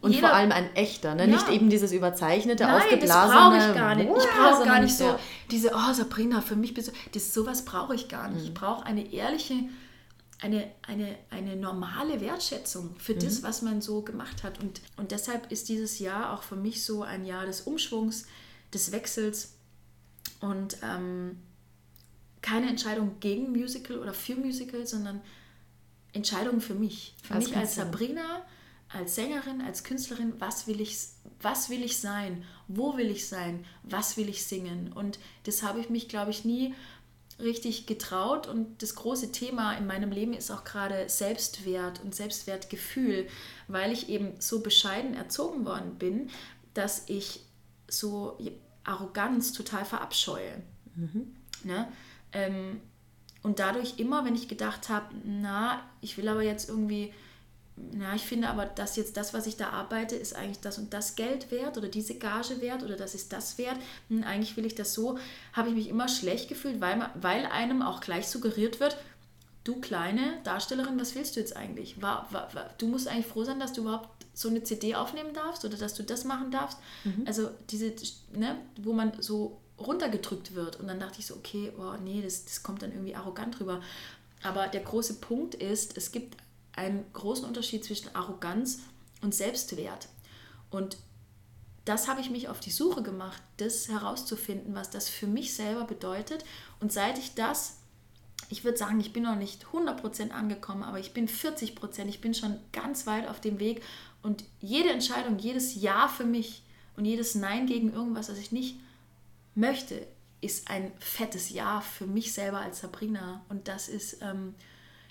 Und jeder, vor allem ein echter, ne? Ja. nicht eben dieses überzeichnete, Nein, das aufgeblasene. brauche ich gar nicht. Ich brauche gar nicht so ja. diese, oh Sabrina, für mich bist du, das sowas brauche ich gar Mhm. nicht. Ich brauche eine ehrliche, eine, eine, eine normale Wertschätzung für Mhm. das, was man so gemacht hat. Und, und deshalb ist dieses Jahr auch für mich so ein Jahr des Umschwungs, des Wechsels und ähm, keine Entscheidung gegen Musical oder für Musical, sondern Entscheidungen für mich. Für Als mich als. Sabrina, als Sängerin, als Künstlerin, was will ich, was will ich sein? Wo will ich sein? Was will ich singen? Und das habe ich mich, glaube ich, nie richtig getraut. Und das große Thema in meinem Leben ist auch gerade Selbstwert und Selbstwertgefühl, weil ich eben so bescheiden erzogen worden bin, dass ich so Arroganz total verabscheue. Ne? Ähm, und dadurch immer, wenn ich gedacht habe, na, ich will aber jetzt irgendwie, na, ich finde aber, dass jetzt das, was ich da arbeite, ist eigentlich das und das Geld wert oder diese Gage wert oder das ist das wert. Hm, eigentlich will ich das so, habe ich mich immer schlecht gefühlt, weil, weil einem auch gleich suggeriert wird, du kleine Darstellerin, was willst du jetzt eigentlich? War, war, war, du musst eigentlich froh sein, dass du überhaupt so eine CD aufnehmen darfst oder dass du das machen darfst. Also diese, ne, wo man so runtergedrückt wird. Und dann dachte ich so, okay, oh nee, das, das kommt dann irgendwie arrogant rüber. Aber der große Punkt ist, es gibt einen großen Unterschied zwischen Arroganz und Selbstwert. Und das habe ich mich auf die Suche gemacht, das herauszufinden, was das für mich selber bedeutet. Und seit ich das ich würde sagen, ich bin noch nicht 100% angekommen, aber ich bin 40%, ich bin schon ganz weit auf dem Weg und jede Entscheidung, jedes Ja für mich und jedes Nein gegen irgendwas, was ich nicht möchte, ist ein fettes Ja für mich selber als Sabrina und das ist, ähm,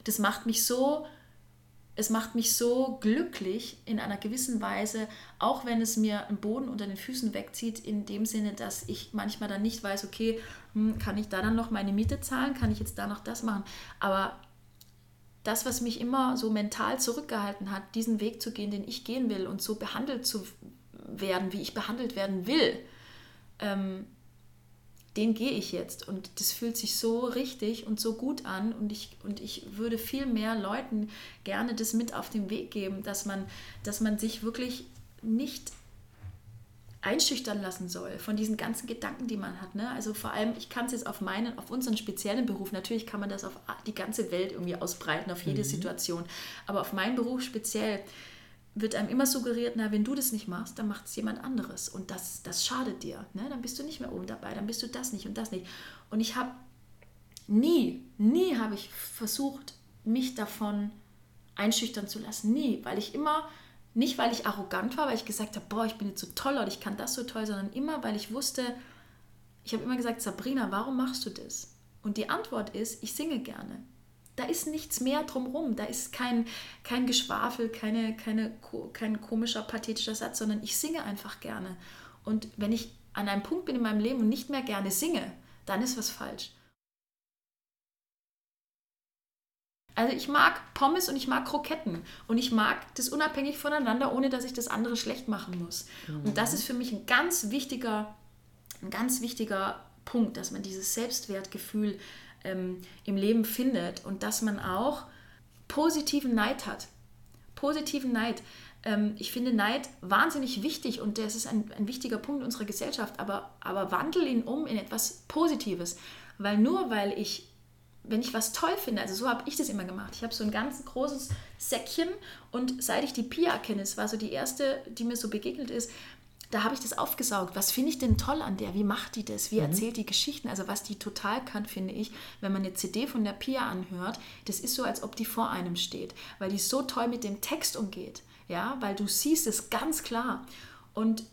das macht mich so, es macht mich so glücklich in einer gewissen Weise, auch wenn es mir einen Boden unter den Füßen wegzieht, in dem Sinne, dass ich manchmal dann nicht weiß, okay, hm, kann ich da dann noch meine Miete zahlen, kann ich jetzt da noch das machen. Aber das, was mich immer so mental zurückgehalten hat, diesen Weg zu gehen, den ich gehen will und so behandelt zu werden, wie ich behandelt werden will, ähm, den gehe ich jetzt und das fühlt sich so richtig und so gut an und ich, und ich würde viel mehr Leuten gerne das mit auf den Weg geben, dass man, dass man sich wirklich nicht einschüchtern lassen soll von diesen ganzen Gedanken, die man hat. Ne? Also vor allem, ich kann es jetzt auf meinen, auf unseren speziellen Beruf, natürlich kann man das auf die ganze Welt irgendwie ausbreiten, auf jede Situation, aber auf meinen Beruf speziell wird einem immer suggeriert, na, wenn du das nicht machst, dann macht es jemand anderes und das, das schadet dir. Ne? Dann bist du nicht mehr oben dabei, dann bist du das nicht und das nicht. Und ich habe nie, nie habe ich versucht, mich davon einschüchtern zu lassen. Nie, weil ich immer, nicht weil ich arrogant war, weil ich gesagt habe, boah, ich bin jetzt so toll oder ich kann das so toll, sondern immer, weil ich wusste, ich habe immer gesagt, Sabrina, warum machst du das? Und die Antwort ist, ich singe gerne. Da ist nichts mehr drumherum. Da ist kein, kein Geschwafel, keine, keine, kein komischer, pathetischer Satz, sondern ich singe einfach gerne. Und wenn ich an einem Punkt bin in meinem Leben und nicht mehr gerne singe, dann ist was falsch. Also ich mag Pommes und ich mag Kroketten und ich mag das unabhängig voneinander, ohne dass ich das andere schlecht machen muss. Und das ist für mich ein ganz wichtiger, ein ganz wichtiger Punkt, dass man dieses Selbstwertgefühl ähm, im Leben findet und dass man auch positiven Neid hat. Positiven Neid. Ähm, ich finde Neid wahnsinnig wichtig und das ist ein, ein wichtiger Punkt unserer Gesellschaft, aber, aber wandel ihn um in etwas Positives. Weil nur weil ich, wenn ich was toll finde, also so habe ich das immer gemacht, ich habe so ein ganz großes Säckchen und seit ich die Pia kenne, es war so die erste, die mir so begegnet ist, da habe ich das aufgesaugt. Was finde ich denn toll an der? Wie macht die das? Wie erzählt die Geschichten? Also was die total kann, finde ich, wenn man eine CD von der Pia anhört, das ist so, als ob die vor einem steht, weil die so toll mit dem Text umgeht. Ja, weil du siehst es ganz klar. Und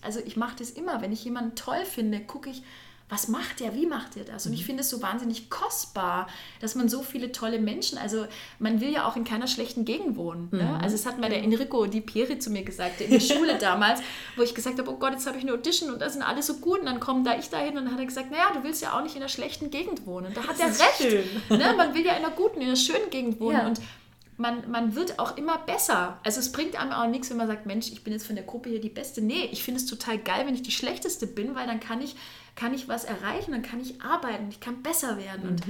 also ich mache das immer, wenn ich jemanden toll finde, gucke ich, was macht der, wie macht der das? Und ich finde es so wahnsinnig kostbar, dass man so viele tolle Menschen, also man will ja auch in keiner schlechten Gegend wohnen. Ne? Mhm. Also es hat mal der Enrico Di Pieri zu mir gesagt, in der Schule [laughs] damals, wo ich gesagt habe, oh Gott, jetzt habe ich eine Audition und da sind alle so gut und dann kommen da ich dahin und dann hat er gesagt, naja, du willst ja auch nicht in einer schlechten Gegend wohnen. Da hat er recht. Ne? Man will ja in einer guten, in einer schönen Gegend wohnen Ja. und man, man wird auch immer besser. Also es bringt einem auch nichts, wenn man sagt, Mensch, ich bin jetzt von der Gruppe hier die Beste. Nee, ich finde es total geil, wenn ich die Schlechteste bin, weil dann kann ich, kann ich was erreichen, dann kann ich arbeiten, ich kann besser werden. Und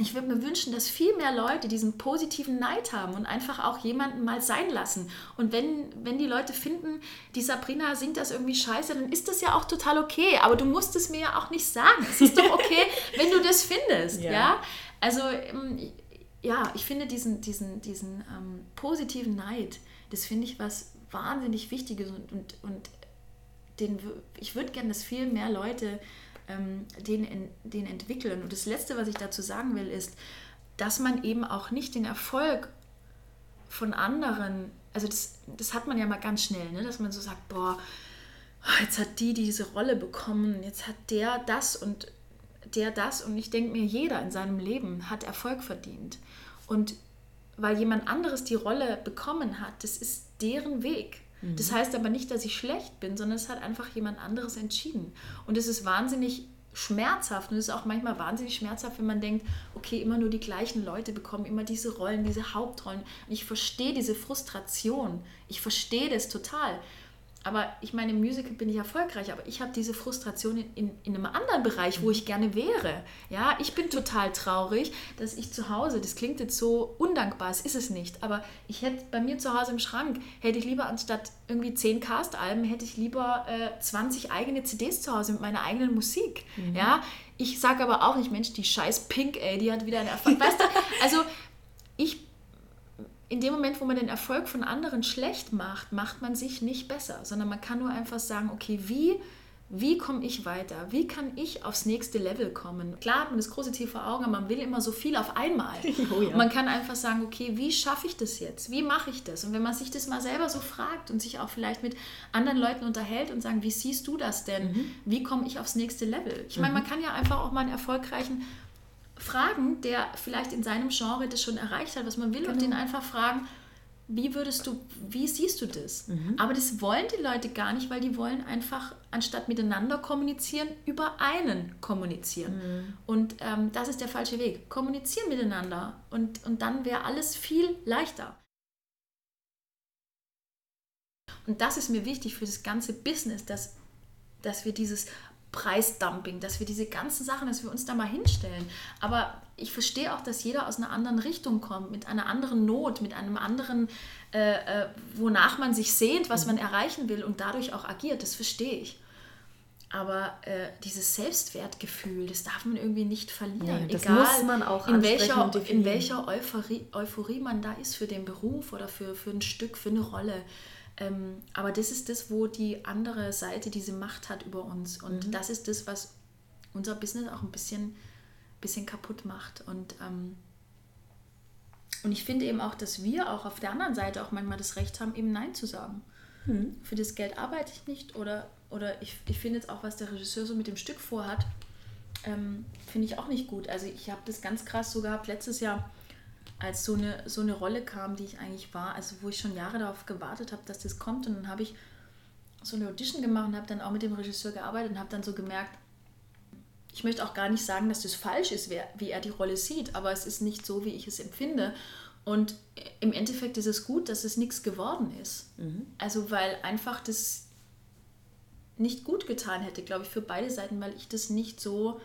ich würde mir wünschen, dass viel mehr Leute diesen positiven Neid haben und einfach auch jemanden mal sein lassen. Und wenn, wenn die Leute finden, die Sabrina singt das irgendwie scheiße, dann ist das ja auch total okay. Aber du musst es mir ja auch nicht sagen. Es ist doch okay, [laughs] wenn du das findest. Ja. Ja. Also, ähm, ja, ich finde diesen, diesen, diesen ähm, positiven Neid, das finde ich was wahnsinnig Wichtiges und, und, und den, ich würde gerne, dass viel mehr Leute ähm, den, en- den entwickeln. Und das Letzte, was ich dazu sagen will, ist, dass man eben auch nicht den Erfolg von anderen, also das, das hat man ja mal ganz schnell, ne? dass man so sagt, boah, jetzt hat die diese Rolle bekommen, jetzt hat der das und der das. Und ich denke mir, jeder in seinem Leben hat Erfolg verdient. Und weil jemand anderes die Rolle bekommen hat, das ist deren Weg. Das heißt aber nicht, dass ich schlecht bin, sondern es hat einfach jemand anderes entschieden. Und es ist wahnsinnig schmerzhaft und es ist auch manchmal wahnsinnig schmerzhaft, wenn man denkt, okay, immer nur die gleichen Leute bekommen immer diese Rollen, diese Hauptrollen. Und ich verstehe diese Frustration. Ich verstehe das total. Aber ich meine, im Musical bin ich erfolgreich, aber ich habe diese Frustration in, in, in einem anderen Bereich, wo ich gerne wäre. Ja, ich bin total traurig, dass ich zu Hause, das klingt jetzt so undankbar, es ist es nicht, aber ich hätte bei mir zu Hause im Schrank, hätte ich lieber anstatt irgendwie 10 Cast-Alben, hätte ich lieber äh, 20 eigene CDs zu Hause mit meiner eigenen Musik. Ja, ich sage aber auch nicht, Mensch, die scheiß Pink, ey, die hat wieder einen Erfolg. Weißt du, also ich in dem Moment, wo man den Erfolg von anderen schlecht macht, macht man sich nicht besser, sondern man kann nur einfach sagen, okay, wie, wie komme ich weiter? Wie kann ich aufs nächste Level kommen? Klar hat man das große Ziel vor Augen, aber man will immer so viel auf einmal. [laughs] Oh ja. Man kann einfach sagen, okay, wie schaffe ich das jetzt? Wie mache ich das? Und wenn man sich das mal selber so fragt und sich auch vielleicht mit anderen Leuten unterhält und sagen, wie siehst du das denn? Wie komme ich aufs nächste Level? Ich meine, man kann ja einfach auch mal einen erfolgreichen fragen, der vielleicht in seinem Genre das schon erreicht hat, was man will, und den einfach fragen, wie würdest du, wie siehst du das? Aber das wollen die Leute gar nicht, weil die wollen einfach, anstatt miteinander kommunizieren, über einen kommunizieren. Und ähm, das ist der falsche Weg. Kommunizieren miteinander und, und dann wäre alles viel leichter. Und das ist mir wichtig für das ganze Business, dass, dass wir dieses Preisdumping, dass wir diese ganzen Sachen, dass wir uns da mal hinstellen. Aber ich verstehe auch, dass jeder aus einer anderen Richtung kommt, mit einer anderen Not, mit einem anderen, äh, äh, wonach man sich sehnt, was man erreichen will und dadurch auch agiert. Das verstehe ich. Aber äh, dieses Selbstwertgefühl, das darf man irgendwie nicht verlieren. Nee, das Egal, muss man auch in welcher, in welcher Euphorie, Euphorie man da ist für den Beruf oder für, für ein Stück, für eine Rolle. Ähm, aber das ist das, wo die andere Seite diese Macht hat über uns. Und Mhm. das ist das, was unser Business auch ein bisschen, bisschen kaputt macht. Und, ähm, und ich finde eben auch, dass wir auch auf der anderen Seite auch manchmal das Recht haben, eben Nein zu sagen. Mhm. Für das Geld arbeite ich nicht. Oder, oder ich, ich finde jetzt auch, was der Regisseur so mit dem Stück vorhat, ähm, finde ich auch nicht gut. Also ich habe das ganz krass so gehabt letztes Jahr, als so eine, so eine Rolle kam, die ich eigentlich war, also wo ich schon Jahre darauf gewartet habe, dass das kommt. Und dann habe ich so eine Audition gemacht und habe dann auch mit dem Regisseur gearbeitet und habe dann so gemerkt, ich möchte auch gar nicht sagen, dass das falsch ist, wie er die Rolle sieht, aber es ist nicht so, wie ich es empfinde. Und im Endeffekt ist es gut, dass es nichts geworden ist. Also weil einfach das nicht gut getan hätte, glaube ich, für beide Seiten, weil ich das nicht so,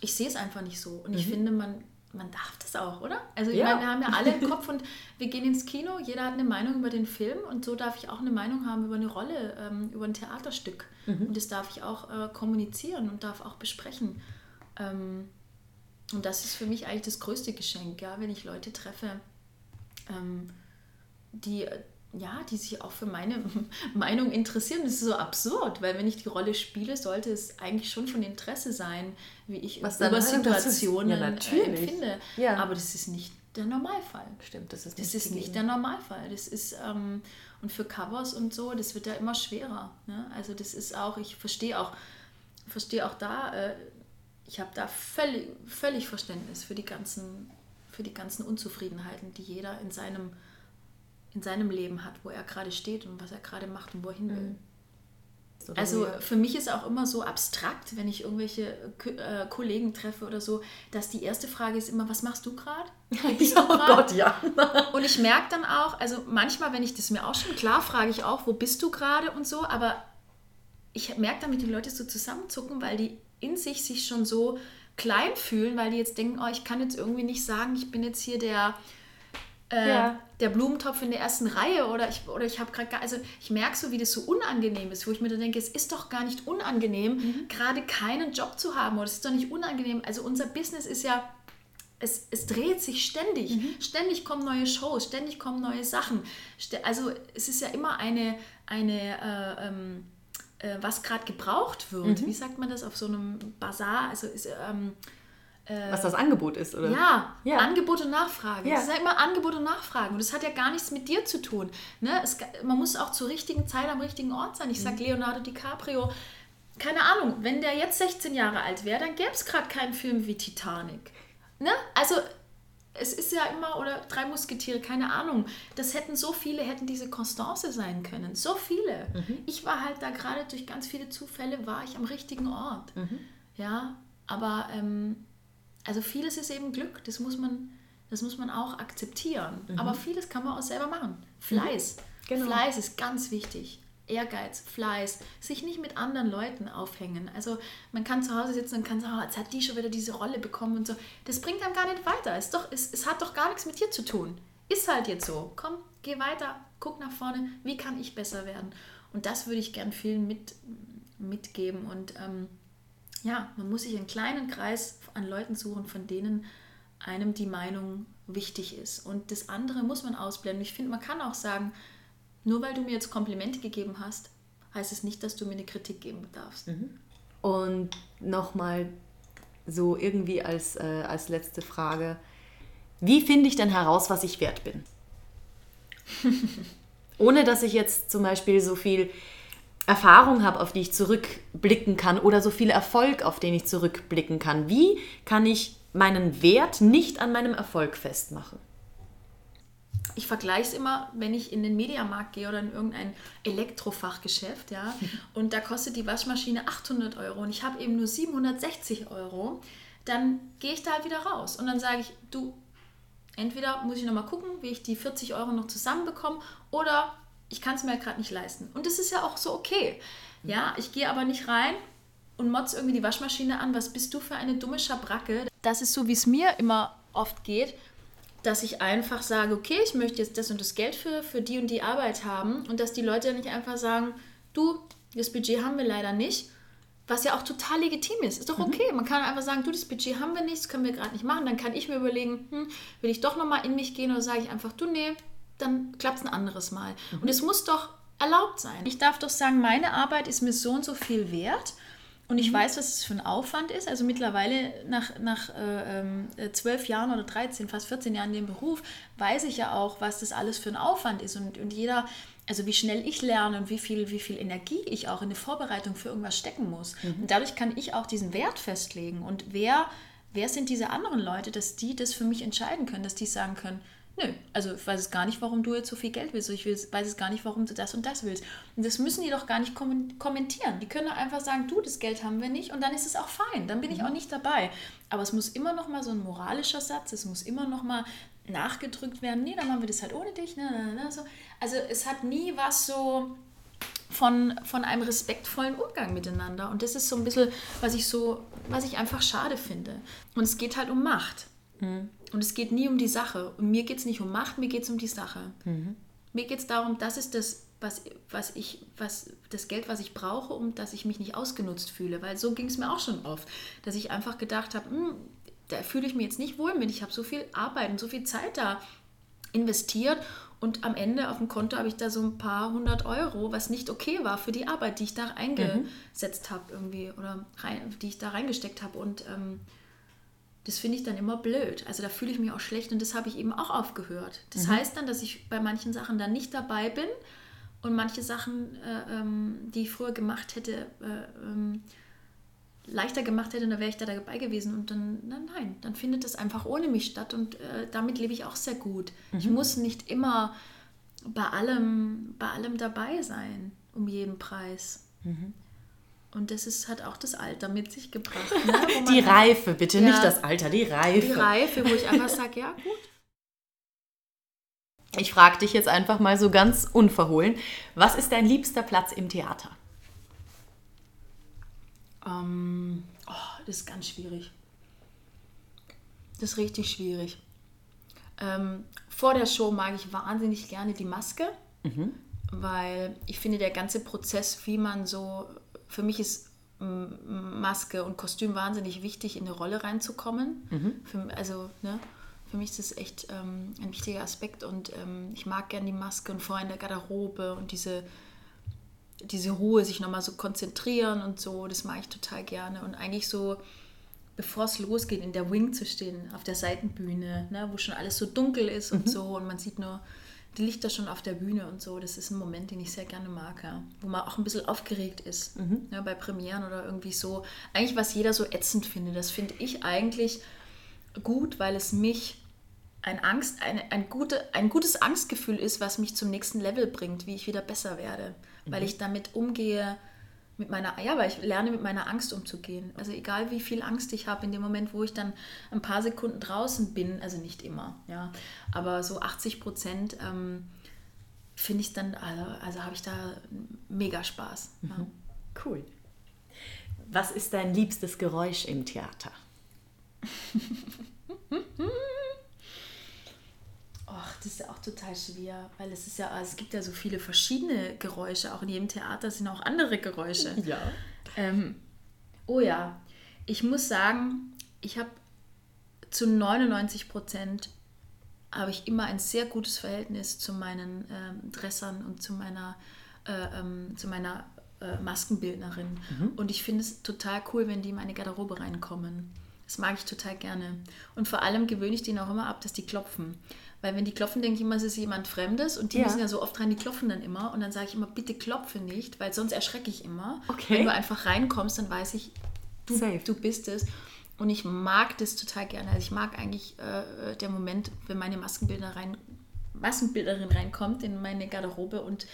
ich sehe es einfach nicht so. Und ich finde, man, man darf das auch, oder? Also ich Ja. meine, wir haben ja alle im Kopf und wir gehen ins Kino, jeder hat eine Meinung über den Film und so darf ich auch eine Meinung haben über eine Rolle, ähm, über ein Theaterstück. Und das darf ich auch äh, kommunizieren und darf auch besprechen. Ähm, und das ist für mich eigentlich das größte Geschenk, ja, wenn ich Leute treffe, ähm, die, ja, die sich auch für meine [laughs] Meinung interessieren. Das ist so absurd, weil wenn ich die Rolle spiele, sollte es eigentlich schon von Interesse sein, wie ich Was über Situationen ja, äh, empfinde. Ja. Aber das ist nicht der Normalfall. Stimmt, das ist Das ist nicht der Normalfall. Das ist, ähm, und für Covers und so, das wird ja immer schwerer. Ne? Also das ist auch, ich verstehe auch, verstehe auch da, äh, ich habe da völlig, völlig Verständnis für die ganzen, für die ganzen Unzufriedenheiten, die jeder in seinem, in seinem Leben hat, wo er gerade steht und was er gerade macht und wohin will. Also für mich ist auch immer so abstrakt, wenn ich irgendwelche äh, Kollegen treffe oder so, dass die erste Frage ist immer, was machst du gerade? [laughs] Oh? Gott, ja. [laughs] Und ich merke dann auch, also manchmal, wenn ich das mir auch schon klar frage ich auch, wo bist du gerade und so, aber ich merke damit, die Leute so zusammenzucken, weil die in sich sich schon so klein fühlen, weil die jetzt denken, oh, ich kann jetzt irgendwie nicht sagen, ich bin jetzt hier der, äh, Ja. der Blumentopf in der ersten Reihe oder ich, oder ich habe gerade, also ich merke so, wie das so unangenehm ist, wo ich mir dann denke, es ist doch gar nicht unangenehm, gerade keinen Job zu haben oder es ist doch nicht unangenehm. Also unser Business ist ja es, es dreht sich ständig. Ständig kommen neue Shows, ständig kommen neue Sachen. Also es ist ja immer eine, eine äh, ähm, äh, was gerade gebraucht wird. Wie sagt man das auf so einem Bazar? Also ist, ähm, Was das Angebot ist, oder? ja, Ja. Angebot und Nachfrage. Ja. Es ist ja immer Angebot und Nachfrage. Und das hat ja gar nichts mit dir zu tun. Ne? Es, man muss auch zur richtigen Zeit am richtigen Ort sein. Ich sage Leonardo DiCaprio, keine Ahnung, wenn der jetzt 16 Jahre alt wäre, dann gäbe es gerade keinen Film wie Titanic. Ne? Also es ist ja immer, oder drei Musketiere, keine Ahnung. Das hätten so viele, hätten diese Constance sein können. So viele. Ich war halt da gerade durch ganz viele Zufälle, war ich am richtigen Ort. Ja, aber ähm, also vieles ist eben Glück, das muss man, das muss man auch akzeptieren. Aber vieles kann man auch selber machen. Fleiß. Genau. Fleiß ist ganz wichtig. Ehrgeiz, Fleiß, sich nicht mit anderen Leuten aufhängen. Also man kann zu Hause sitzen und kann sagen, oh, jetzt hat die schon wieder diese Rolle bekommen und so. Das bringt einem gar nicht weiter. Es, doch, es, es hat doch gar nichts mit dir zu tun. Ist halt jetzt so. Komm, geh weiter, guck nach vorne, wie kann ich besser werden? Und das würde ich gern vielen mit, mitgeben. Und ähm, ja, man muss sich einen kleinen Kreis an Leuten suchen, von denen einem die Meinung wichtig ist. Und das andere muss man ausblenden. Ich finde, man kann auch sagen, nur weil du mir jetzt Komplimente gegeben hast, heißt es nicht, dass du mir eine Kritik geben darfst. Und nochmal so irgendwie als, äh, als letzte Frage. Wie finde ich denn heraus, was ich wert bin? [laughs] Ohne dass ich jetzt zum Beispiel so viel Erfahrung habe, auf die ich zurückblicken kann oder so viel Erfolg, auf den ich zurückblicken kann. Wie kann ich meinen Wert nicht an meinem Erfolg festmachen? Ich vergleiche es immer, wenn ich in den Mediamarkt gehe oder in irgendein Elektrofachgeschäft, ja, [laughs] und da kostet die Waschmaschine 800 Euro und ich habe eben nur 760 Euro, dann gehe ich da halt wieder raus und dann sage ich, du, entweder muss ich nochmal gucken, wie ich die 40 Euro noch zusammenbekomme oder ich kann es mir halt gerade nicht leisten. Und das ist ja auch so okay. Ja, ich gehe aber nicht rein und motz irgendwie die Waschmaschine an, was bist du für eine dumme Schabracke? Das ist so, wie es mir immer oft geht, dass ich einfach sage, okay, ich möchte jetzt das und das Geld für, für die und die Arbeit haben und dass die Leute dann nicht einfach sagen, du, das Budget haben wir leider nicht, was ja auch total legitim ist. Ist doch okay. Man kann einfach sagen, du, das Budget haben wir nicht, das können wir gerade nicht machen. Dann kann ich mir überlegen, hm, will ich doch nochmal in mich gehen oder sage ich einfach, du, nee, dann klappt es ein anderes Mal. Und es muss doch erlaubt sein. Ich darf doch sagen, meine Arbeit ist mir so und so viel wert. Und ich weiß, was es für ein Aufwand ist. Also mittlerweile nach, nach äh, ähm, äh, zwölf Jahren oder 13, fast 14 Jahren in dem Beruf, weiß ich ja auch, was das alles für ein Aufwand ist. Und, und jeder, also wie schnell ich lerne und wie viel, wie viel Energie ich auch in eine Vorbereitung für irgendwas stecken muss. Und dadurch kann ich auch diesen Wert festlegen. Und wer, wer sind diese anderen Leute, dass die das für mich entscheiden können, dass die sagen können, Nö, also ich weiß es gar nicht, warum du jetzt so viel Geld willst. Ich weiß es gar nicht, warum du das und das willst. Und das müssen die doch gar nicht kommen- kommentieren. Die können doch einfach sagen, du, das Geld haben wir nicht und dann ist es auch fein. Dann bin ich auch nicht dabei. Aber es muss immer noch mal so ein moralischer Satz, es muss immer noch mal nachgedrückt werden. Nee, dann machen wir das halt ohne dich. So. Also es hat nie was so von, von einem respektvollen Umgang miteinander. Und das ist so ein bisschen, was ich so, was ich einfach schade finde. Und es geht halt um Macht. Und es geht nie um die Sache. Und mir geht es nicht um Macht, mir geht es um die Sache. Mir geht es darum, das ist das, was, was ich, was, das Geld, was ich brauche, um dass ich mich nicht ausgenutzt fühle. Weil so ging es mir auch schon oft, dass ich einfach gedacht habe, "Hm, da fühle ich mich jetzt nicht wohl mit. Ich habe so viel Arbeit und so viel Zeit da investiert Und am Ende auf dem Konto habe ich da so ein paar hundert Euro, was nicht okay war für die Arbeit, die ich da eingesetzt habe irgendwie oder rein, die ich da reingesteckt habe. Und ähm, das finde ich dann immer blöd. Also da fühle ich mich auch schlecht und das habe ich eben auch aufgehört. Das heißt dann, dass ich bei manchen Sachen dann nicht dabei bin und manche Sachen, äh, ähm, die ich früher gemacht hätte, äh, ähm, leichter gemacht hätte, dann wäre ich da dabei gewesen. Und dann, na, nein, dann findet das einfach ohne mich statt und äh, damit lebe ich auch sehr gut. Ich muss nicht immer bei allem, bei allem dabei sein, um jeden Preis. Und das ist, hat auch das Alter mit sich gebracht. [laughs] Ne? Die Reife, bitte, Ja. nicht das Alter, die Reife. Die Reife, wo ich einfach sage, ja gut. Ich frage dich jetzt einfach mal so ganz unverhohlen, was ist dein liebster Platz im Theater? Ähm, oh, das ist ganz schwierig. Das ist richtig schwierig. Ähm, vor der Show mag ich wahnsinnig gerne die Maske, weil ich finde, der ganze Prozess, wie man so, für mich ist mm, Maske und Kostüm wahnsinnig wichtig, in eine Rolle reinzukommen. Für, also, ne, für mich ist das echt ähm, ein wichtiger Aspekt und ähm, ich mag gerne die Maske und vorher in der Garderobe und diese, diese Ruhe, sich nochmal so konzentrieren und so, das mag ich total gerne. Und eigentlich so, bevor es losgeht, in der Wing zu stehen, auf der Seitenbühne, ne, wo schon alles so dunkel ist und so und man sieht nur die Lichter schon auf der Bühne und so, das ist ein Moment, den ich sehr gerne mag, ja. wo man auch ein bisschen aufgeregt ist, ne, bei Premieren oder irgendwie so. Eigentlich, was jeder so ätzend findet, das finde ich eigentlich gut, weil es mich ein, Angst, eine, ein, gute, ein gutes Angstgefühl ist, was mich zum nächsten Level bringt, wie ich wieder besser werde. Weil ich damit umgehe, mit meiner, ja, weil ich lerne mit meiner Angst umzugehen. Also egal wie viel Angst ich habe, in dem Moment, wo ich dann ein paar Sekunden draußen bin, also nicht immer, ja, aber so 80 Prozent ähm, finde ich dann, also, also habe ich da mega Spaß. Ja. Cool. Was ist dein liebstes Geräusch im Theater? [laughs] Och, das ist ja auch total schwer, weil es ist ja, es gibt ja so viele verschiedene Geräusche. Auch in jedem Theater sind auch andere Geräusche. [laughs] Ja. Ähm, oh ja, ich muss sagen, ich habe zu 99 Prozent habe ich immer ein sehr gutes Verhältnis zu meinen ähm, Dressern und zu meiner, äh, ähm, zu meiner äh, Maskenbildnerin. Und ich finde es total cool, wenn die in meine Garderobe reinkommen. Das mag ich total gerne. Und vor allem gewöhne ich denen auch immer ab, dass die klopfen. Weil wenn die klopfen, denke ich immer, es ist jemand Fremdes und die Ja. müssen ja so oft rein, die klopfen dann immer. Und dann sage ich immer, bitte klopfe nicht, weil sonst erschrecke ich immer. Okay. Wenn du einfach reinkommst, dann weiß ich, du, Safe. du bist es. Und ich mag das total gerne. Also ich mag eigentlich äh, der Moment, wenn meine Maskenbildner rein, Maskenbildnerin reinkommt in meine Garderobe und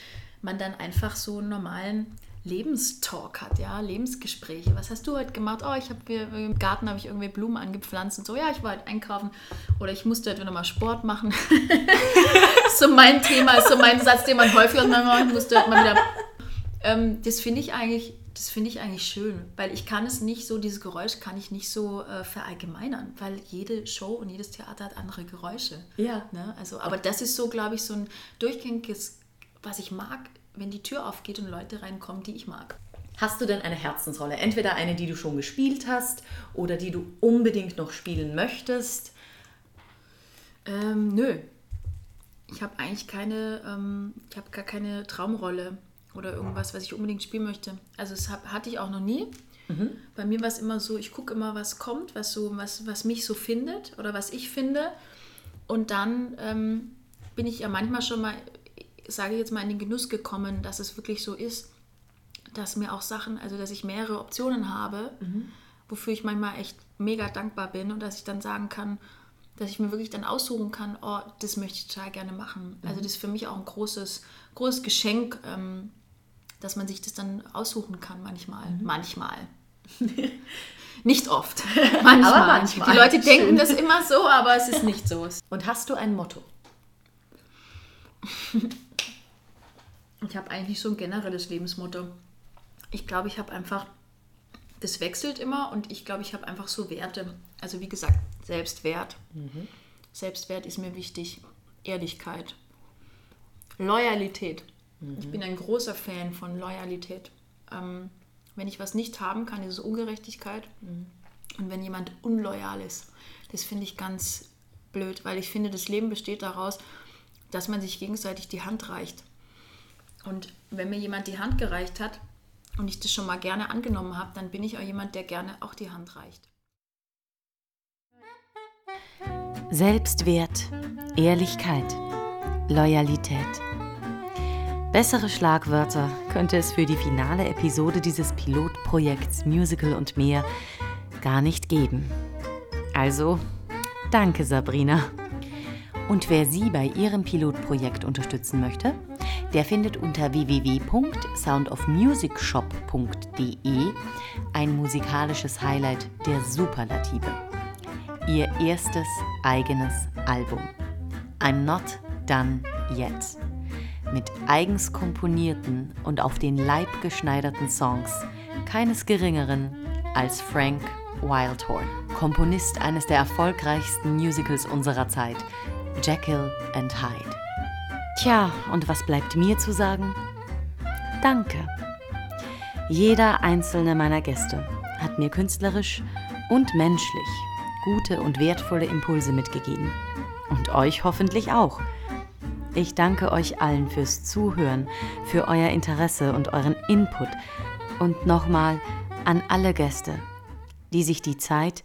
man dann einfach so einen normalen Lebenstalk hat, ja, Lebensgespräche. Was hast du heute gemacht? Oh, ich habe im Garten habe ich irgendwie Blumen angepflanzt und so. Ja, ich war halt einkaufen oder ich musste heute wieder mal Sport machen. [laughs] so mein Thema ist so mein Satz, den man häufig hat. Man musste heute mal wieder. Ähm, das finde ich eigentlich, das finde ich eigentlich schön, weil ich kann es nicht so, dieses Geräusch kann ich nicht so äh, verallgemeinern, weil jede Show und jedes Theater hat andere Geräusche. Ja. Ne? Also, aber das ist so, glaube ich, so ein durchgängiges, was ich mag, wenn die Tür aufgeht und Leute reinkommen, die ich mag. Hast du denn eine Herzensrolle? Entweder eine, die du schon gespielt hast oder die du unbedingt noch spielen möchtest? Ähm, nö. Ich habe eigentlich keine, ähm, ich habe gar keine Traumrolle oder irgendwas, was ich unbedingt spielen möchte. Also das hab, hatte ich auch noch nie. Bei mir war es immer so, ich gucke immer, was kommt, was so, was, was mich so findet oder was ich finde. Und dann ähm, bin ich ja manchmal schon mal, sage ich jetzt mal, in den Genuss gekommen, dass es wirklich so ist, dass mir auch Sachen, also dass ich mehrere Optionen habe, wofür ich manchmal echt mega dankbar bin und dass ich dann sagen kann, dass ich mir wirklich dann aussuchen kann, oh, das möchte ich total gerne machen. Also das ist für mich auch ein großes, großes Geschenk, ähm, dass man sich das dann aussuchen kann manchmal. Manchmal. [laughs] nicht oft. Manchmal. Aber manchmal. Die Leute denken Schön. das immer so, aber es ist nicht so. Und hast du ein Motto? [laughs] Ich habe eigentlich so ein generelles Lebensmotto. Ich glaube, ich habe einfach, das wechselt immer und ich glaube, ich habe einfach so Werte. Also wie gesagt, Selbstwert. Selbstwert ist mir wichtig. Ehrlichkeit. Loyalität. Ich bin ein großer Fan von Loyalität. Ähm, wenn ich was nicht haben kann, ist es Ungerechtigkeit. Und wenn jemand unloyal ist, das finde ich ganz blöd, weil ich finde, das Leben besteht daraus, dass man sich gegenseitig die Hand reicht. Und wenn mir jemand die Hand gereicht hat und ich das schon mal gerne angenommen habe, dann bin ich auch jemand, der gerne auch die Hand reicht. Selbstwert, Ehrlichkeit, Loyalität. Bessere Schlagwörter könnte es für die finale Episode dieses Pilotprojekts Musical und mehr gar nicht geben. Also, danke Sabrina. Und wer Sie bei Ihrem Pilotprojekt unterstützen möchte, der findet unter www.soundofmusicshop.de ein musikalisches Highlight der Superlative. Ihr erstes eigenes Album. I'm Not Done Yet. Mit eigens komponierten und auf den Leib geschneiderten Songs keines Geringeren als Frank Wildhorn, Komponist eines der erfolgreichsten Musicals unserer Zeit, Jekyll and Hyde. Tja, und was bleibt mir zu sagen? Danke. Jeder einzelne meiner Gäste hat mir künstlerisch und menschlich gute und wertvolle Impulse mitgegeben. Und euch hoffentlich auch. Ich danke euch allen fürs Zuhören, für euer Interesse und euren Input. Und nochmal an alle Gäste, die sich die Zeit,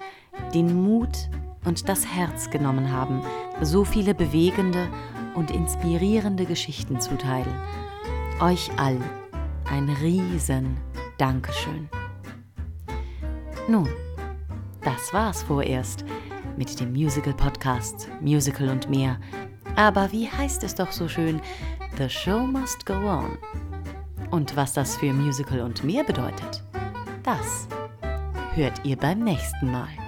den Mut und das Herz genommen haben, so viele bewegende und inspirierende Geschichten zu teilen. Euch allen ein riesen Dankeschön. Nun, das war's vorerst mit dem Musical-Podcast Musical und mehr. Aber wie heißt es doch so schön? The Show Must Go On. Und was das für Musical und mehr bedeutet, das hört ihr beim nächsten Mal.